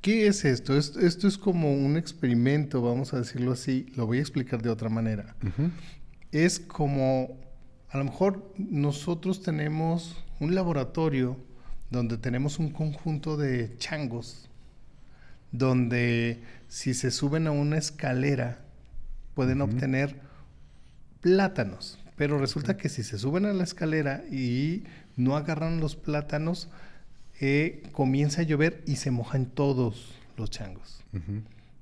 ¿Qué es esto? Es- Esto es como un experimento, vamos a decirlo así. Lo voy a explicar de otra manera. Es como, a lo mejor nosotros tenemos un laboratorio donde tenemos un conjunto de changos, donde si se suben a una escalera pueden obtener plátanos. Pero resulta que si se suben a la escalera y no agarran los plátanos, eh, comienza a llover y se mojan todos los changos.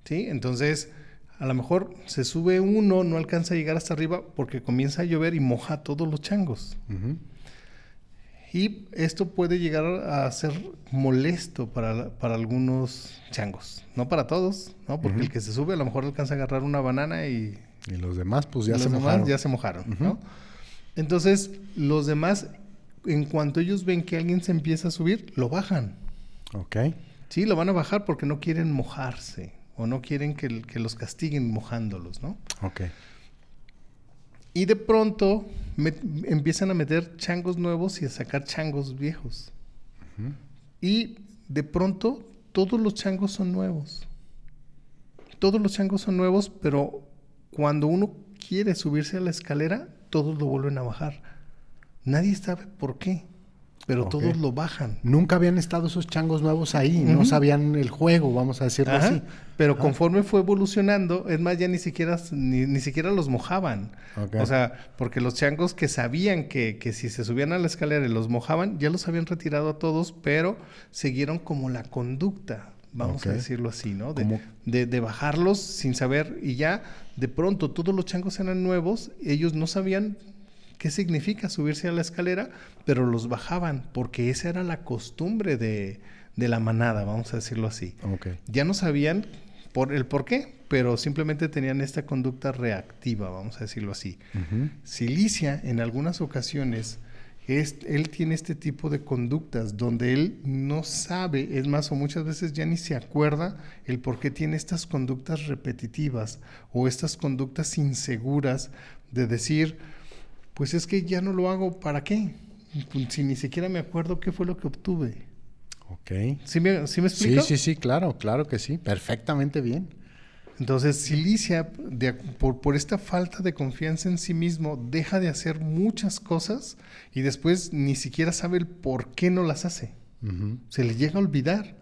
¿Sí? Entonces, a lo mejor se sube uno, no alcanza a llegar hasta arriba porque comienza a llover y moja a todos los changos. Y esto puede llegar a ser molesto para, para algunos changos. No para todos, ¿no? Porque el que se sube a lo mejor alcanza a agarrar una banana y Y los demás, pues ya los se demás mojaron. ya se mojaron. ¿no? Entonces, los demás, en cuanto ellos ven que alguien se empieza a subir, lo bajan. Ok. Sí, lo van a bajar porque no quieren mojarse o no quieren que, que los castiguen mojándolos, ¿no? Ok. Y de pronto me- empiezan a meter changos nuevos y a sacar changos viejos. Y de pronto todos los changos son nuevos. Todos los changos son nuevos, pero cuando uno quiere subirse a la escalera, todos lo vuelven a bajar. Nadie sabe por qué, pero todos lo bajan. Nunca habían estado esos changos nuevos ahí, no sabían el juego, vamos a decirlo Ajá, así. Pero Ajá. conforme fue evolucionando, es más, ya ni siquiera, ni, ni siquiera los mojaban. Ok. O sea, porque los changos que sabían que, que si se subían a la escalera y los mojaban, ya los habían retirado a todos, pero siguieron como la conducta, vamos a decirlo así, ¿no? De, de- de bajarlos sin saber y ya de pronto todos los changos eran nuevos, ellos no sabían qué significa subirse a la escalera, pero los bajaban porque esa era la costumbre de, de la manada, vamos a decirlo así. Ya no sabían por el por qué, pero simplemente tenían esta conducta reactiva, vamos a decirlo así. Silicia, en algunas ocasiones, es- él tiene este tipo de conductas donde él no sabe, es más, o muchas veces ya ni se acuerda el por qué tiene estas conductas repetitivas o estas conductas inseguras de decir, pues es que ya no lo hago, ¿para qué? Si ni siquiera me acuerdo qué fue lo que obtuve. Ok. ¿Sí me, sí me Sí, explico? sí, sí, claro, claro que sí. Perfectamente bien. Entonces, Silicia, de- por, por esta falta de confianza en sí mismo, deja de hacer muchas cosas y después ni siquiera sabe el por qué no las hace. Se le llega a olvidar.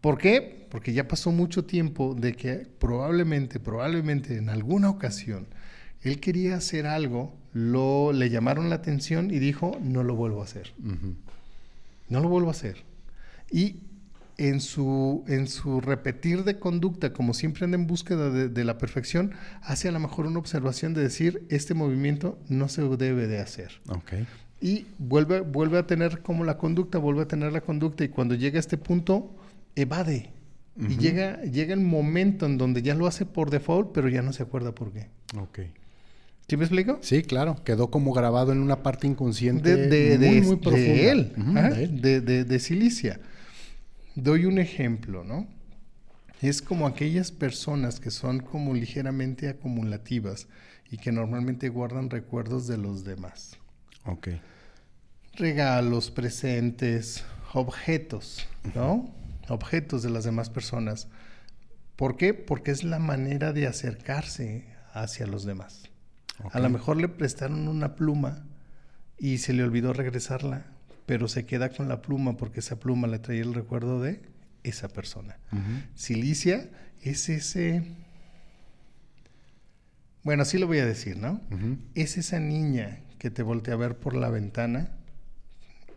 ¿Por qué? Porque ya pasó mucho tiempo de que probablemente, probablemente en alguna ocasión, él quería hacer algo, lo, le llamaron la atención y dijo, no lo vuelvo a hacer. No lo vuelvo a hacer. Y en su, en su repetir de conducta, como siempre anda en búsqueda de, de la perfección, hace a lo mejor una observación de decir, este movimiento no se debe de hacer. Y vuelve, vuelve a tener como la conducta, vuelve a tener la conducta y cuando llega a este punto, evade. Y llega, llega el momento en donde ya lo hace por default, pero ya no se acuerda por qué. Ok. ¿Sí me explico? Sí, claro. Quedó como grabado en una parte inconsciente de, de, muy, de- muy de profunda. él, de él. de, de- de Cilicia. Doy un ejemplo, ¿no? Es como aquellas personas que son como ligeramente acumulativas y que normalmente guardan recuerdos de los demás. Ok. Regalos, presentes, objetos, ¿no? Objetos de las demás personas. ¿Por qué? Porque es la manera de acercarse hacia los demás. A lo mejor le prestaron una pluma y se le olvidó regresarla, pero se queda con la pluma porque esa pluma le trae el recuerdo de esa persona. Silicia es ese... Bueno, así lo voy a decir, ¿no? Es esa niña que te voltea a ver por la ventana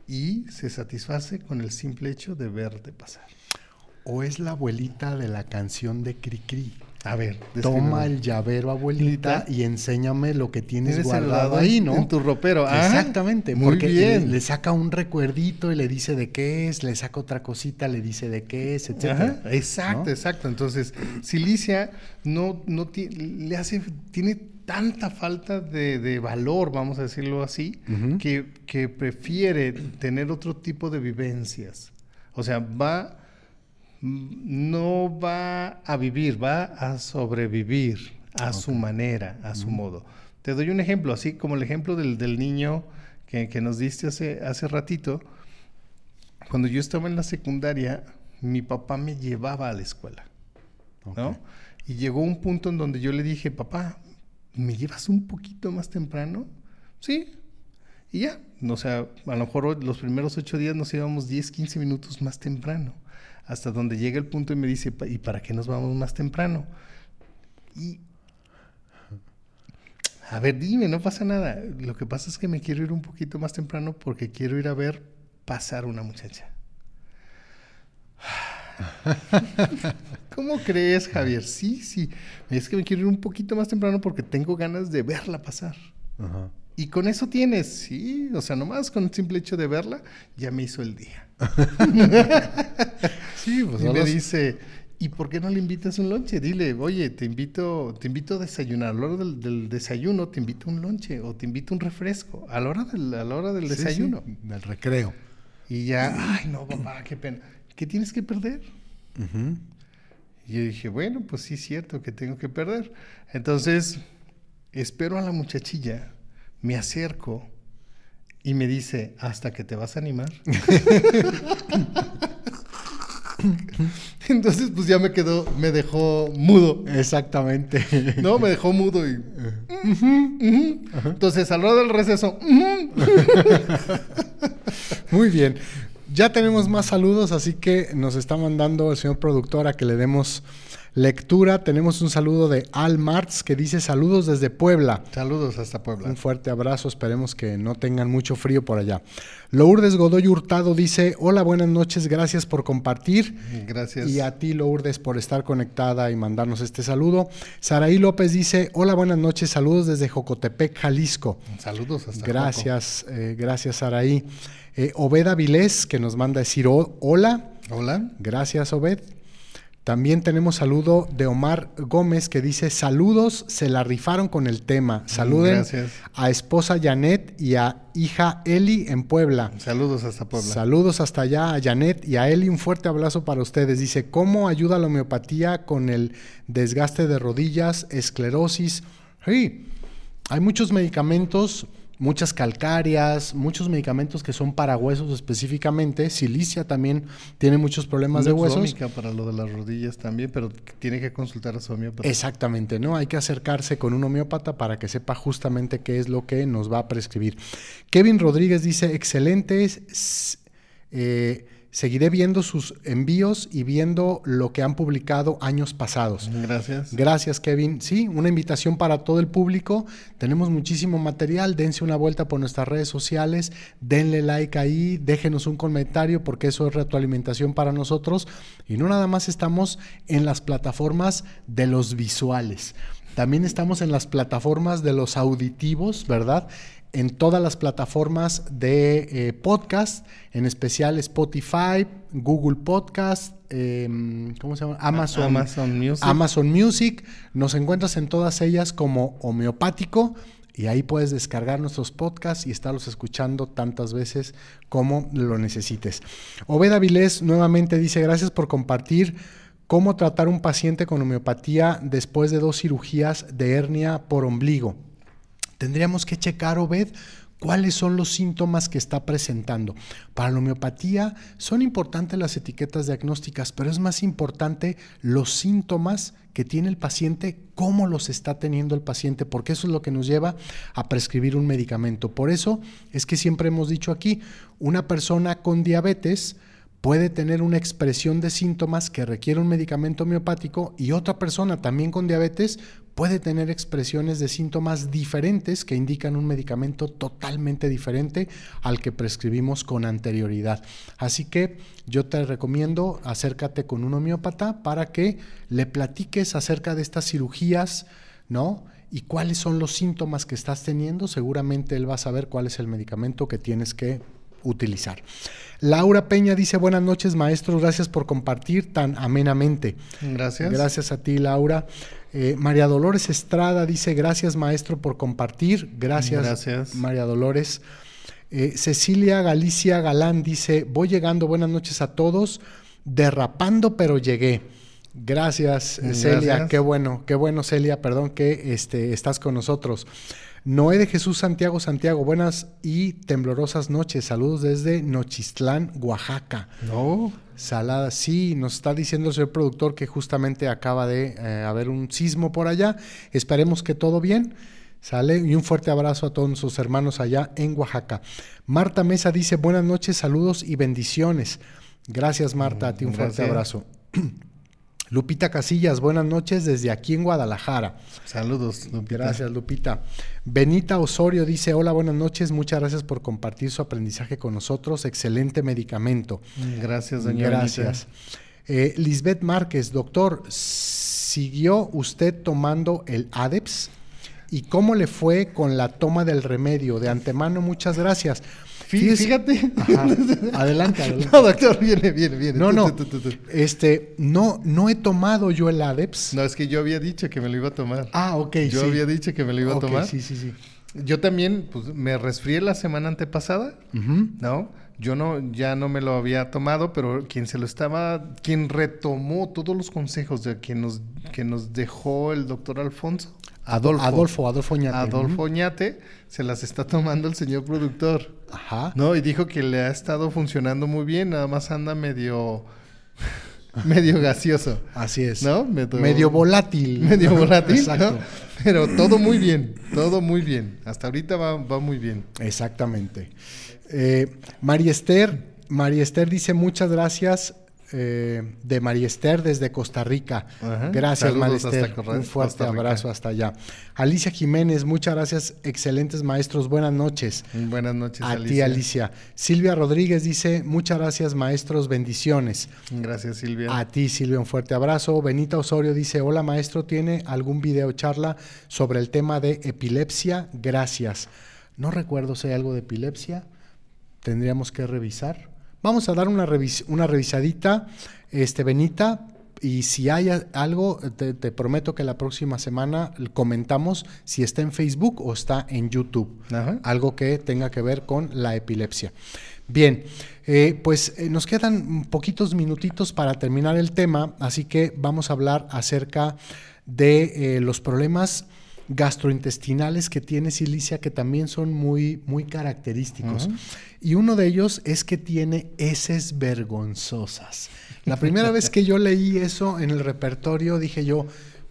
y se satisface con el simple hecho de verte pasar. O es la abuelita de la canción de Cricri. A ver, Toma el llavero, abuelita, y enséñame lo que tienes, guardado ahí, ¿no? En tu ropero. Ajá. Exactamente, Muy porque bien. Le, le saca un recuerdito y le dice de qué es, le saca otra cosita, le dice de qué es, etcétera. Ajá, exacto, ¿no? exacto. Entonces, Silicia no, no le hace, tiene tanta falta de, de valor, vamos a decirlo así, que, que prefiere tener otro tipo de vivencias. O sea, va, no va a vivir, va a sobrevivir a su manera, a su modo. Te doy un ejemplo, así como el ejemplo del, del niño que, que nos diste hace, hace ratito. Cuando yo estaba en la secundaria, mi papá me llevaba a la escuela, ¿no? Y llegó un punto en donde yo le dije, papá, ¿me llevas un poquito más temprano? Sí. Y ya, o sea, a lo mejor los primeros ocho días nos íbamos 10, 15 minutos más temprano, hasta donde llega el punto y me dice, "Pa- ¿y para qué nos vamos más temprano? Y... A ver, dime, no pasa nada. Lo que pasa es que me quiero ir un poquito más temprano porque quiero ir a ver pasar una muchacha. ¿Cómo crees, Javier? Sí, sí. Es que me quiero ir un poquito más temprano porque tengo ganas de verla pasar. Ajá. Y con eso tienes, sí. O sea, nomás con el simple hecho de verla, ya me hizo el día. Sí, pues y me los- dice, ¿y por qué no le invitas un lonche? Dile, oye, te invito, te invito a desayunar. A la hora del, del desayuno te invito a un lonche o te invito a un refresco. A la hora del, a la hora del Sí, sí, desayuno. del recreo. Y ya, ay, no, papá, qué pena. ¿Qué tienes que perder? Y yo dije, bueno, pues sí es cierto que tengo que perder. Entonces, espero a la muchachilla, me acerco y me dice, ¿hasta que te vas a animar? Entonces, pues ya me quedó, me dejó mudo. Exactamente. No, me dejó mudo y... Entonces, a la hora del receso... Muy bien. Ya tenemos más saludos, así que nos está mandando el señor productor a que le demos lectura. Tenemos un saludo de Al Martz que dice saludos desde Puebla. Saludos hasta Puebla. Un fuerte abrazo, esperemos que no tengan mucho frío por allá. Lourdes Godoy Hurtado dice, hola, buenas noches, gracias por compartir. Gracias. Y a ti, Lourdes, por estar conectada y mandarnos este saludo. Saraí López dice, hola, buenas noches, saludos desde Jocotepec, Jalisco. Saludos hasta Gracias, eh, gracias, Saraí. Eh, Obed Avilés, que nos manda decir ho- hola. Hola. Gracias, Obed. También tenemos saludo de Omar Gómez que dice saludos, se la rifaron con el tema. Saluden gracias. a esposa Janet y a hija Eli en Puebla. Saludos hasta Puebla. Saludos hasta allá a Janet y a Eli. Un fuerte abrazo para ustedes. Dice, ¿cómo ayuda la homeopatía con el desgaste de rodillas, esclerosis? Sí, hay muchos medicamentos muchas calcáreas, muchos medicamentos que son para huesos específicamente. Silicia también tiene muchos problemas de huesos. para lo de las rodillas también, pero tiene que consultar a su homeópata. Exactamente, ¿no? Hay que acercarse con un homeópata para que sepa justamente qué es lo que nos va a prescribir. Kevin Rodríguez dice, excelentes. Eh, Seguiré viendo sus envíos y viendo lo que han publicado años pasados. Gracias. Gracias, Kevin. Sí, una invitación para todo el público. Tenemos muchísimo material. Dense una vuelta por nuestras redes sociales. Denle like ahí. Déjenos un comentario porque eso es retroalimentación para nosotros. Y no nada más estamos en las plataformas de los visuales. También estamos en las plataformas de los auditivos, ¿verdad? En todas las plataformas de eh, podcast, en especial Spotify, Google Podcast, em, ¿cómo se llama? Amazon, Amazon Music. Amazon Music. Nos encuentras en todas ellas como homeopático y ahí puedes descargar nuestros podcasts y estarlos escuchando tantas veces como lo necesites. Obed Avilés nuevamente dice gracias por compartir cómo tratar un paciente con homeopatía después de dos cirugías de hernia por ombligo. Tendríamos que checar, Obed, cuáles son los síntomas que está presentando. Para la homeopatía son importantes las etiquetas diagnósticas, pero es más importante los síntomas que tiene el paciente, cómo los está teniendo el paciente, porque eso es lo que nos lleva a prescribir un medicamento. Por eso es que siempre hemos dicho aquí, una persona con diabetes puede tener una expresión de síntomas que requiere un medicamento homeopático y otra persona también con diabetes puede tener expresiones de síntomas diferentes que indican un medicamento totalmente diferente al que prescribimos con anterioridad. Así que yo te recomiendo acércate con un homeópata para que le platiques acerca de estas cirugías, ¿no? Y cuáles son los síntomas que estás teniendo. Seguramente él va a saber cuál es el medicamento que tienes que utilizar. Laura Peña dice, buenas noches maestros, gracias por compartir tan amenamente. Gracias. Gracias a ti, Laura. Eh, María Dolores Estrada dice, gracias maestro por compartir. Gracias, gracias. María Dolores. Eh, Cecilia Galicia Galán dice, voy llegando, buenas noches a todos, derrapando pero llegué. Gracias, Celia, qué bueno, qué bueno, Celia, perdón que este, estás con nosotros. Noé de Jesús Santiago Santiago, buenas y temblorosas noches. Saludos desde Nochistlán, Oaxaca. No. Salada, sí, nos está diciendo el señor productor que justamente acaba de eh, haber un sismo por allá. Esperemos que todo bien. Sale y un fuerte abrazo a todos sus hermanos allá en Oaxaca. Marta Mesa dice buenas noches, saludos y bendiciones. Gracias Marta, a ti un fuerte abrazo. Lupita Casillas, buenas noches desde aquí en Guadalajara. Saludos, Lupita. Gracias, Lupita. Benita Osorio dice, hola, buenas noches, muchas gracias por compartir su aprendizaje con nosotros, excelente medicamento. Gracias, doña Gracias. Eh, Lisbeth Márquez, doctor, ¿siguió usted tomando el ADEPS? ¿Y cómo le fue con la toma del remedio? De antemano, muchas gracias. Fíjate. Adelante, adelante. No, doctor, viene, viene, viene. No, no. Este, no, no he tomado yo el ADEPS. No, es que yo había dicho que me lo iba a tomar. Ah, ok. Yo había dicho que me lo iba a tomar. Sí, sí, sí. Yo también, pues, me resfrié la semana antepasada, ¿no? Yo no, ya no me lo había tomado, pero quien se lo estaba, quien retomó todos los consejos de quien nos, que nos dejó el doctor Alfonso. Adolfo. Adolfo, Adolfo Ñate. Adolfo Ñate se las está tomando el señor productor. Ajá. No, y dijo que le ha estado funcionando muy bien, nada más anda medio medio gaseoso. Así es. ¿No? Medio, volátil. Medio volátil. Exacto. Pero todo muy bien, todo muy bien. Hasta ahorita va, muy bien. Exactamente. Eh, María Esther, María Esther dice muchas gracias eh, de María Esther desde Costa Rica. Gracias, María Esther. Un fuerte abrazo hasta allá. Alicia Jiménez, muchas gracias. Excelentes maestros. Buenas noches. Buenas noches, A ti, Alicia. Silvia Rodríguez dice, muchas gracias, maestros. Bendiciones. Gracias, Silvia. A ti, Silvia, un fuerte abrazo. Benita Osorio dice, hola, maestro. ¿Tiene algún video charla sobre el tema de epilepsia? Gracias. No recuerdo si hay algo de epilepsia. Tendríamos que revisar. Vamos a dar una, una revisadita, este, Benita, y si hay algo, te, prometo que la próxima semana comentamos si está en Facebook o está en YouTube. Algo que tenga que ver con la epilepsia. Bien, eh, pues eh, nos quedan poquitos minutitos para terminar el tema, así que vamos a hablar acerca de eh, los problemas gastrointestinales que tiene silicia que también son muy, muy característicos. Y uno de ellos es que tiene heces vergonzosas. La primera vez que yo leí eso en el repertorio dije yo,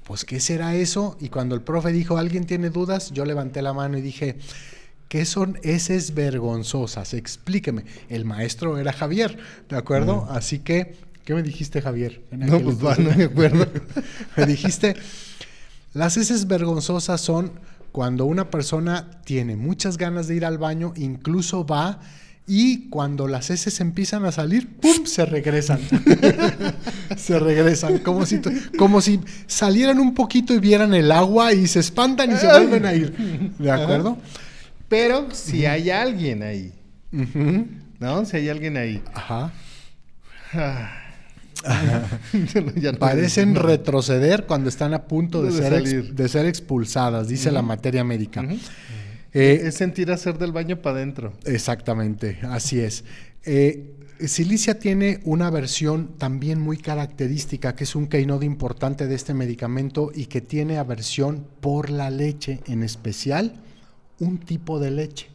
pues ¿qué será eso? Y cuando el profe dijo, ¿alguien tiene dudas? Yo levanté la mano y dije, ¿Qué son heces vergonzosas? Explíqueme. El maestro era Javier, ¿de acuerdo? Así que, ¿qué me dijiste, Javier? no, pues no me acuerdo. me dijiste, las heces vergonzosas son cuando una persona tiene muchas ganas de ir al baño, incluso va y cuando las heces empiezan a salir, ¡pum! se regresan. se regresan, como si, como si salieran un poquito y vieran el agua y se espantan y se vuelven a ir. ¿De acuerdo? Pero si hay alguien ahí. ¿No? Si hay alguien ahí. Ajá. Parecen retroceder cuando están a punto de, ser, de ser, expulsadas, dice la materia médica. Eh, es sentir hacer del baño para adentro. Exactamente, así es. Eh, Silicia tiene una versión también muy característica, que es un keynote importante de este medicamento y que tiene aversión por la leche, en especial un tipo de leche,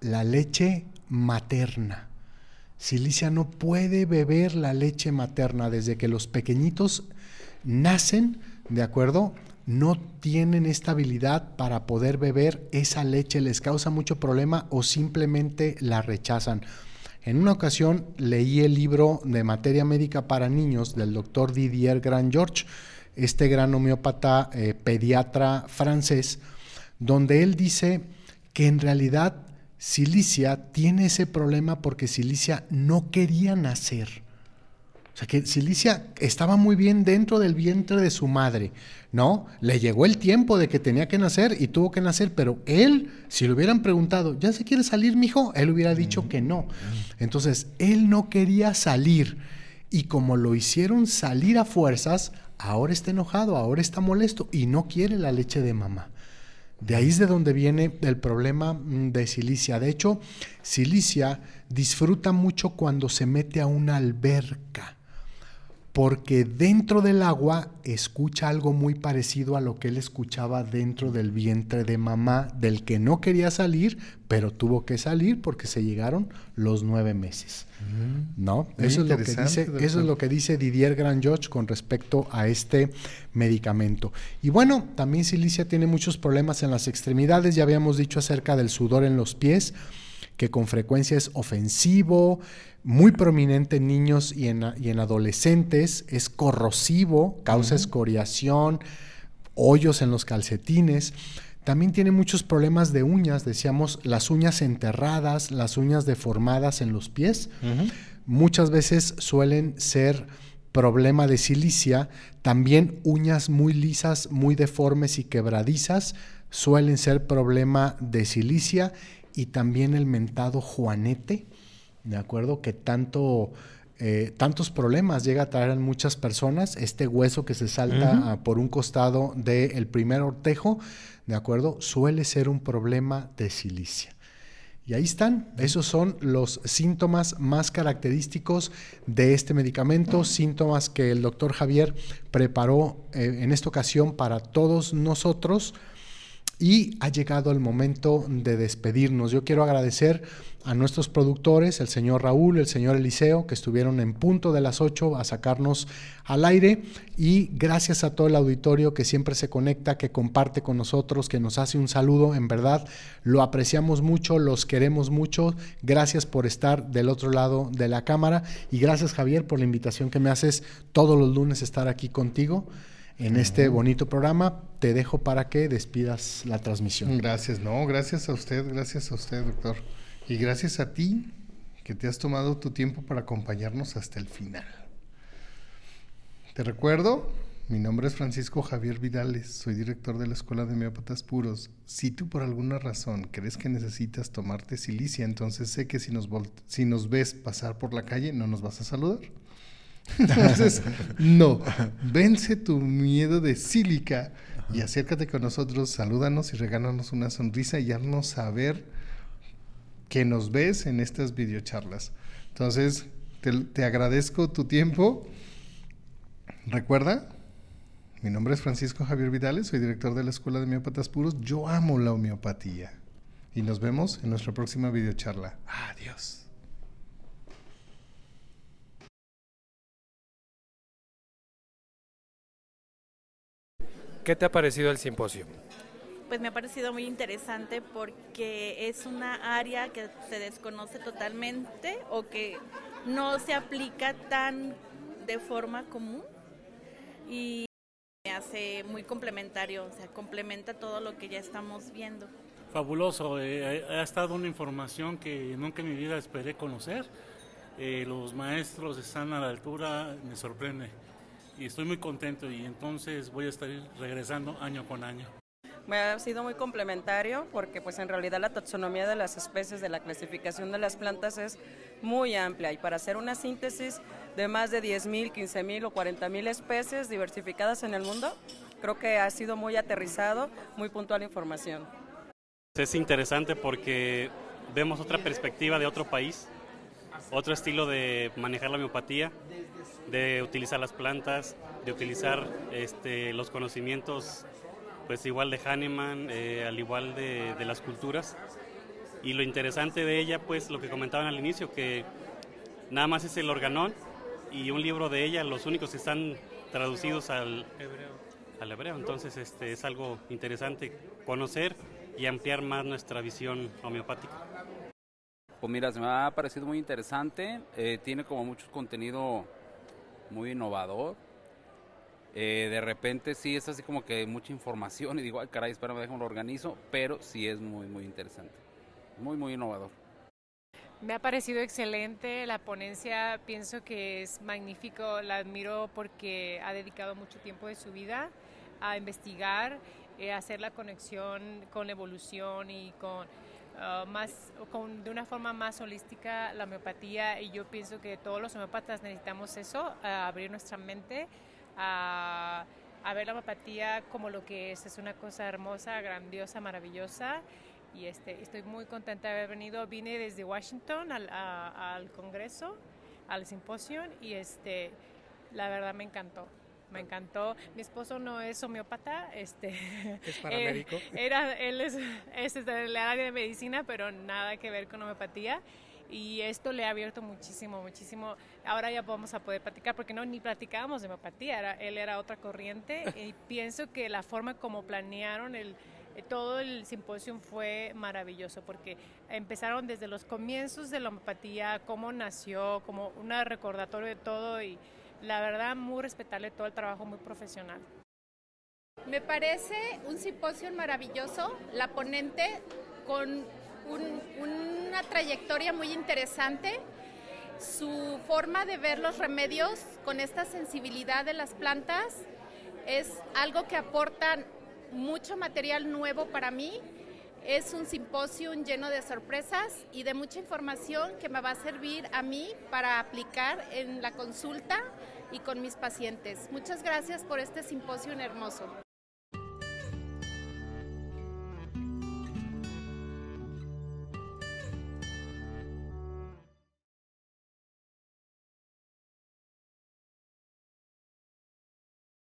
la leche materna. Silicia no puede beber la leche materna desde que los pequeñitos nacen, ¿de acuerdo? No tienen esta habilidad para poder beber esa leche, les causa mucho problema o simplemente la rechazan. En una ocasión leí el libro de materia médica para niños del doctor Didier Grand George, este gran homeópata eh, pediatra francés, donde él dice que en realidad Cilicia tiene ese problema porque Cilicia no quería nacer. O sea que Cilicia estaba muy bien dentro del vientre de su madre, ¿no? Le llegó el tiempo de que tenía que nacer y tuvo que nacer, pero él, si le hubieran preguntado, ¿ya se quiere salir, mijo? Él hubiera dicho que no. Entonces, él no quería salir. Y como lo hicieron salir a fuerzas, ahora está enojado, ahora está molesto y no quiere la leche de mamá. De ahí es de donde viene el problema mm, de Silicia. De hecho, Silicia disfruta mucho cuando se mete a una alberca, porque dentro del agua escucha algo muy parecido a lo que él escuchaba dentro del vientre de mamá, del que no quería salir, pero tuvo que salir porque se llegaron los nueve meses. ¿No? Eso es, lo que dice, eso es lo que dice Didier Grand George con respecto a este medicamento. Y bueno, también Silicia tiene muchos problemas en las extremidades. Ya habíamos dicho acerca del sudor en los pies, que con frecuencia es ofensivo, muy prominente en niños y en, adolescentes, es corrosivo, causa escoriación, hoyos en los calcetines. También tiene muchos problemas de uñas, decíamos, las uñas enterradas, las uñas deformadas en los pies. Muchas veces suelen ser problema de silicia. También uñas muy lisas, muy deformes y quebradizas suelen ser problema de silicia. Y también el mentado juanete, ¿de acuerdo? Que tanto... Eh, tantos problemas llega a traer en muchas personas, este hueso que se salta por un costado del primer ortejo, ¿de acuerdo? Suele ser un problema de silicia. Y ahí están, esos son los síntomas más característicos de este medicamento, síntomas que el doctor Javier preparó eh, en esta ocasión para todos nosotros y ha llegado el momento de despedirnos. Yo quiero agradecer a nuestros productores, el señor Raúl, el señor Eliseo, que estuvieron en punto de las 8 a sacarnos al aire. Y gracias a todo el auditorio que siempre se conecta, que comparte con nosotros, que nos hace un saludo. En verdad, lo apreciamos mucho, los queremos mucho. Gracias por estar del otro lado de la cámara. Y gracias, Javier, por la invitación que me haces todos los lunes estar aquí contigo en este bonito programa. Te dejo para que despidas la transmisión. Gracias, no, gracias a usted, gracias a usted, doctor. Y gracias a ti que te has tomado tu tiempo para acompañarnos hasta el final. Te recuerdo, mi nombre es Francisco Javier Vidales, soy director de la Escuela de Homeópatas Puros. Si tú por alguna razón crees que necesitas tomarte silicia, entonces sé que si nos, si nos ves pasar por la calle no nos vas a saludar. Entonces, no, vence tu miedo de sílica y acércate con nosotros, salúdanos y regálanos una sonrisa y haznos saber que nos ves en estas videocharlas. Entonces, te, agradezco tu tiempo. Recuerda, Mi nombre es Francisco Javier Vidales, soy director de la Escuela de Homeópatas Puros. Yo amo la homeopatía. Y nos vemos en nuestra próxima videocharla. Adiós. ¿Qué te ha parecido el simposio? Pues me ha parecido muy interesante porque es una área que se desconoce totalmente o que no se aplica tan de forma común y me hace muy complementario, o sea, complementa todo lo que ya estamos viendo. Fabuloso, eh, ha estado una información que nunca en mi vida esperé conocer. Eh, los maestros están a la altura, me sorprende y estoy muy contento y entonces voy a estar regresando año con año. Me ha sido muy complementario porque pues en realidad la taxonomía de las especies de la clasificación de las plantas es muy amplia y para hacer una síntesis de más de 10.000, 15.000 o 40.000 especies diversificadas en el mundo, creo que ha sido muy aterrizado, muy puntual información. Es interesante porque vemos otra perspectiva de otro país, otro estilo de manejar la homeopatía de utilizar las plantas, de utilizar este, los conocimientos, pues igual de Hahnemann, eh, al igual de, de, las culturas. Y lo interesante de ella, pues lo que comentaban al inicio, que nada más es el organón y un libro de ella, los únicos que están traducidos al hebreo. Al hebreo. Entonces este, es algo interesante conocer y ampliar más nuestra visión homeopática. Pues mira, se me ha parecido muy interesante, eh, tiene como mucho contenido muy innovador. Eh, de repente sí es así como que mucha información y digo, ay caray, espérame, déjame lo organizo, pero sí es muy, muy interesante. Muy, muy innovador. Me ha parecido excelente la ponencia, pienso que es magnífico, la admiro porque ha dedicado mucho tiempo de su vida a investigar, eh, hacer la conexión con la evolución y con Uh, más, con, de una forma más holística la homeopatía y yo pienso que todos los homeópatas necesitamos eso, uh, abrir nuestra mente a, a, ver la homeopatía como lo que es, es una cosa hermosa, grandiosa, maravillosa y este, estoy muy contenta de haber venido, vine desde Washington al, a, al Congreso, al simposio y este, la verdad me encantó me encantó. Mi esposo no es homeópata, este, es paramédico. era, él es, es del área de medicina, pero nada que ver con homeopatía. Y esto le ha abierto muchísimo, muchísimo. Ahora ya vamos a poder platicar, porque no, ni platicábamos de homeopatía, era, él era otra corriente. y pienso que la forma como planearon el, todo el simposio fue maravilloso porque empezaron desde los comienzos de la homeopatía, cómo nació, como un recordatorio de todo y la verdad muy respetable todo el trabajo muy profesional. Me parece un simposio maravilloso, la ponente con un, una trayectoria muy interesante, su forma de ver los remedios con esta sensibilidad de las plantas es algo que aporta mucho material nuevo para mí. Es un simposio lleno de sorpresas y de mucha información que me va a servir a mí para aplicar en la consulta y con mis pacientes. Muchas gracias por este simposio hermoso.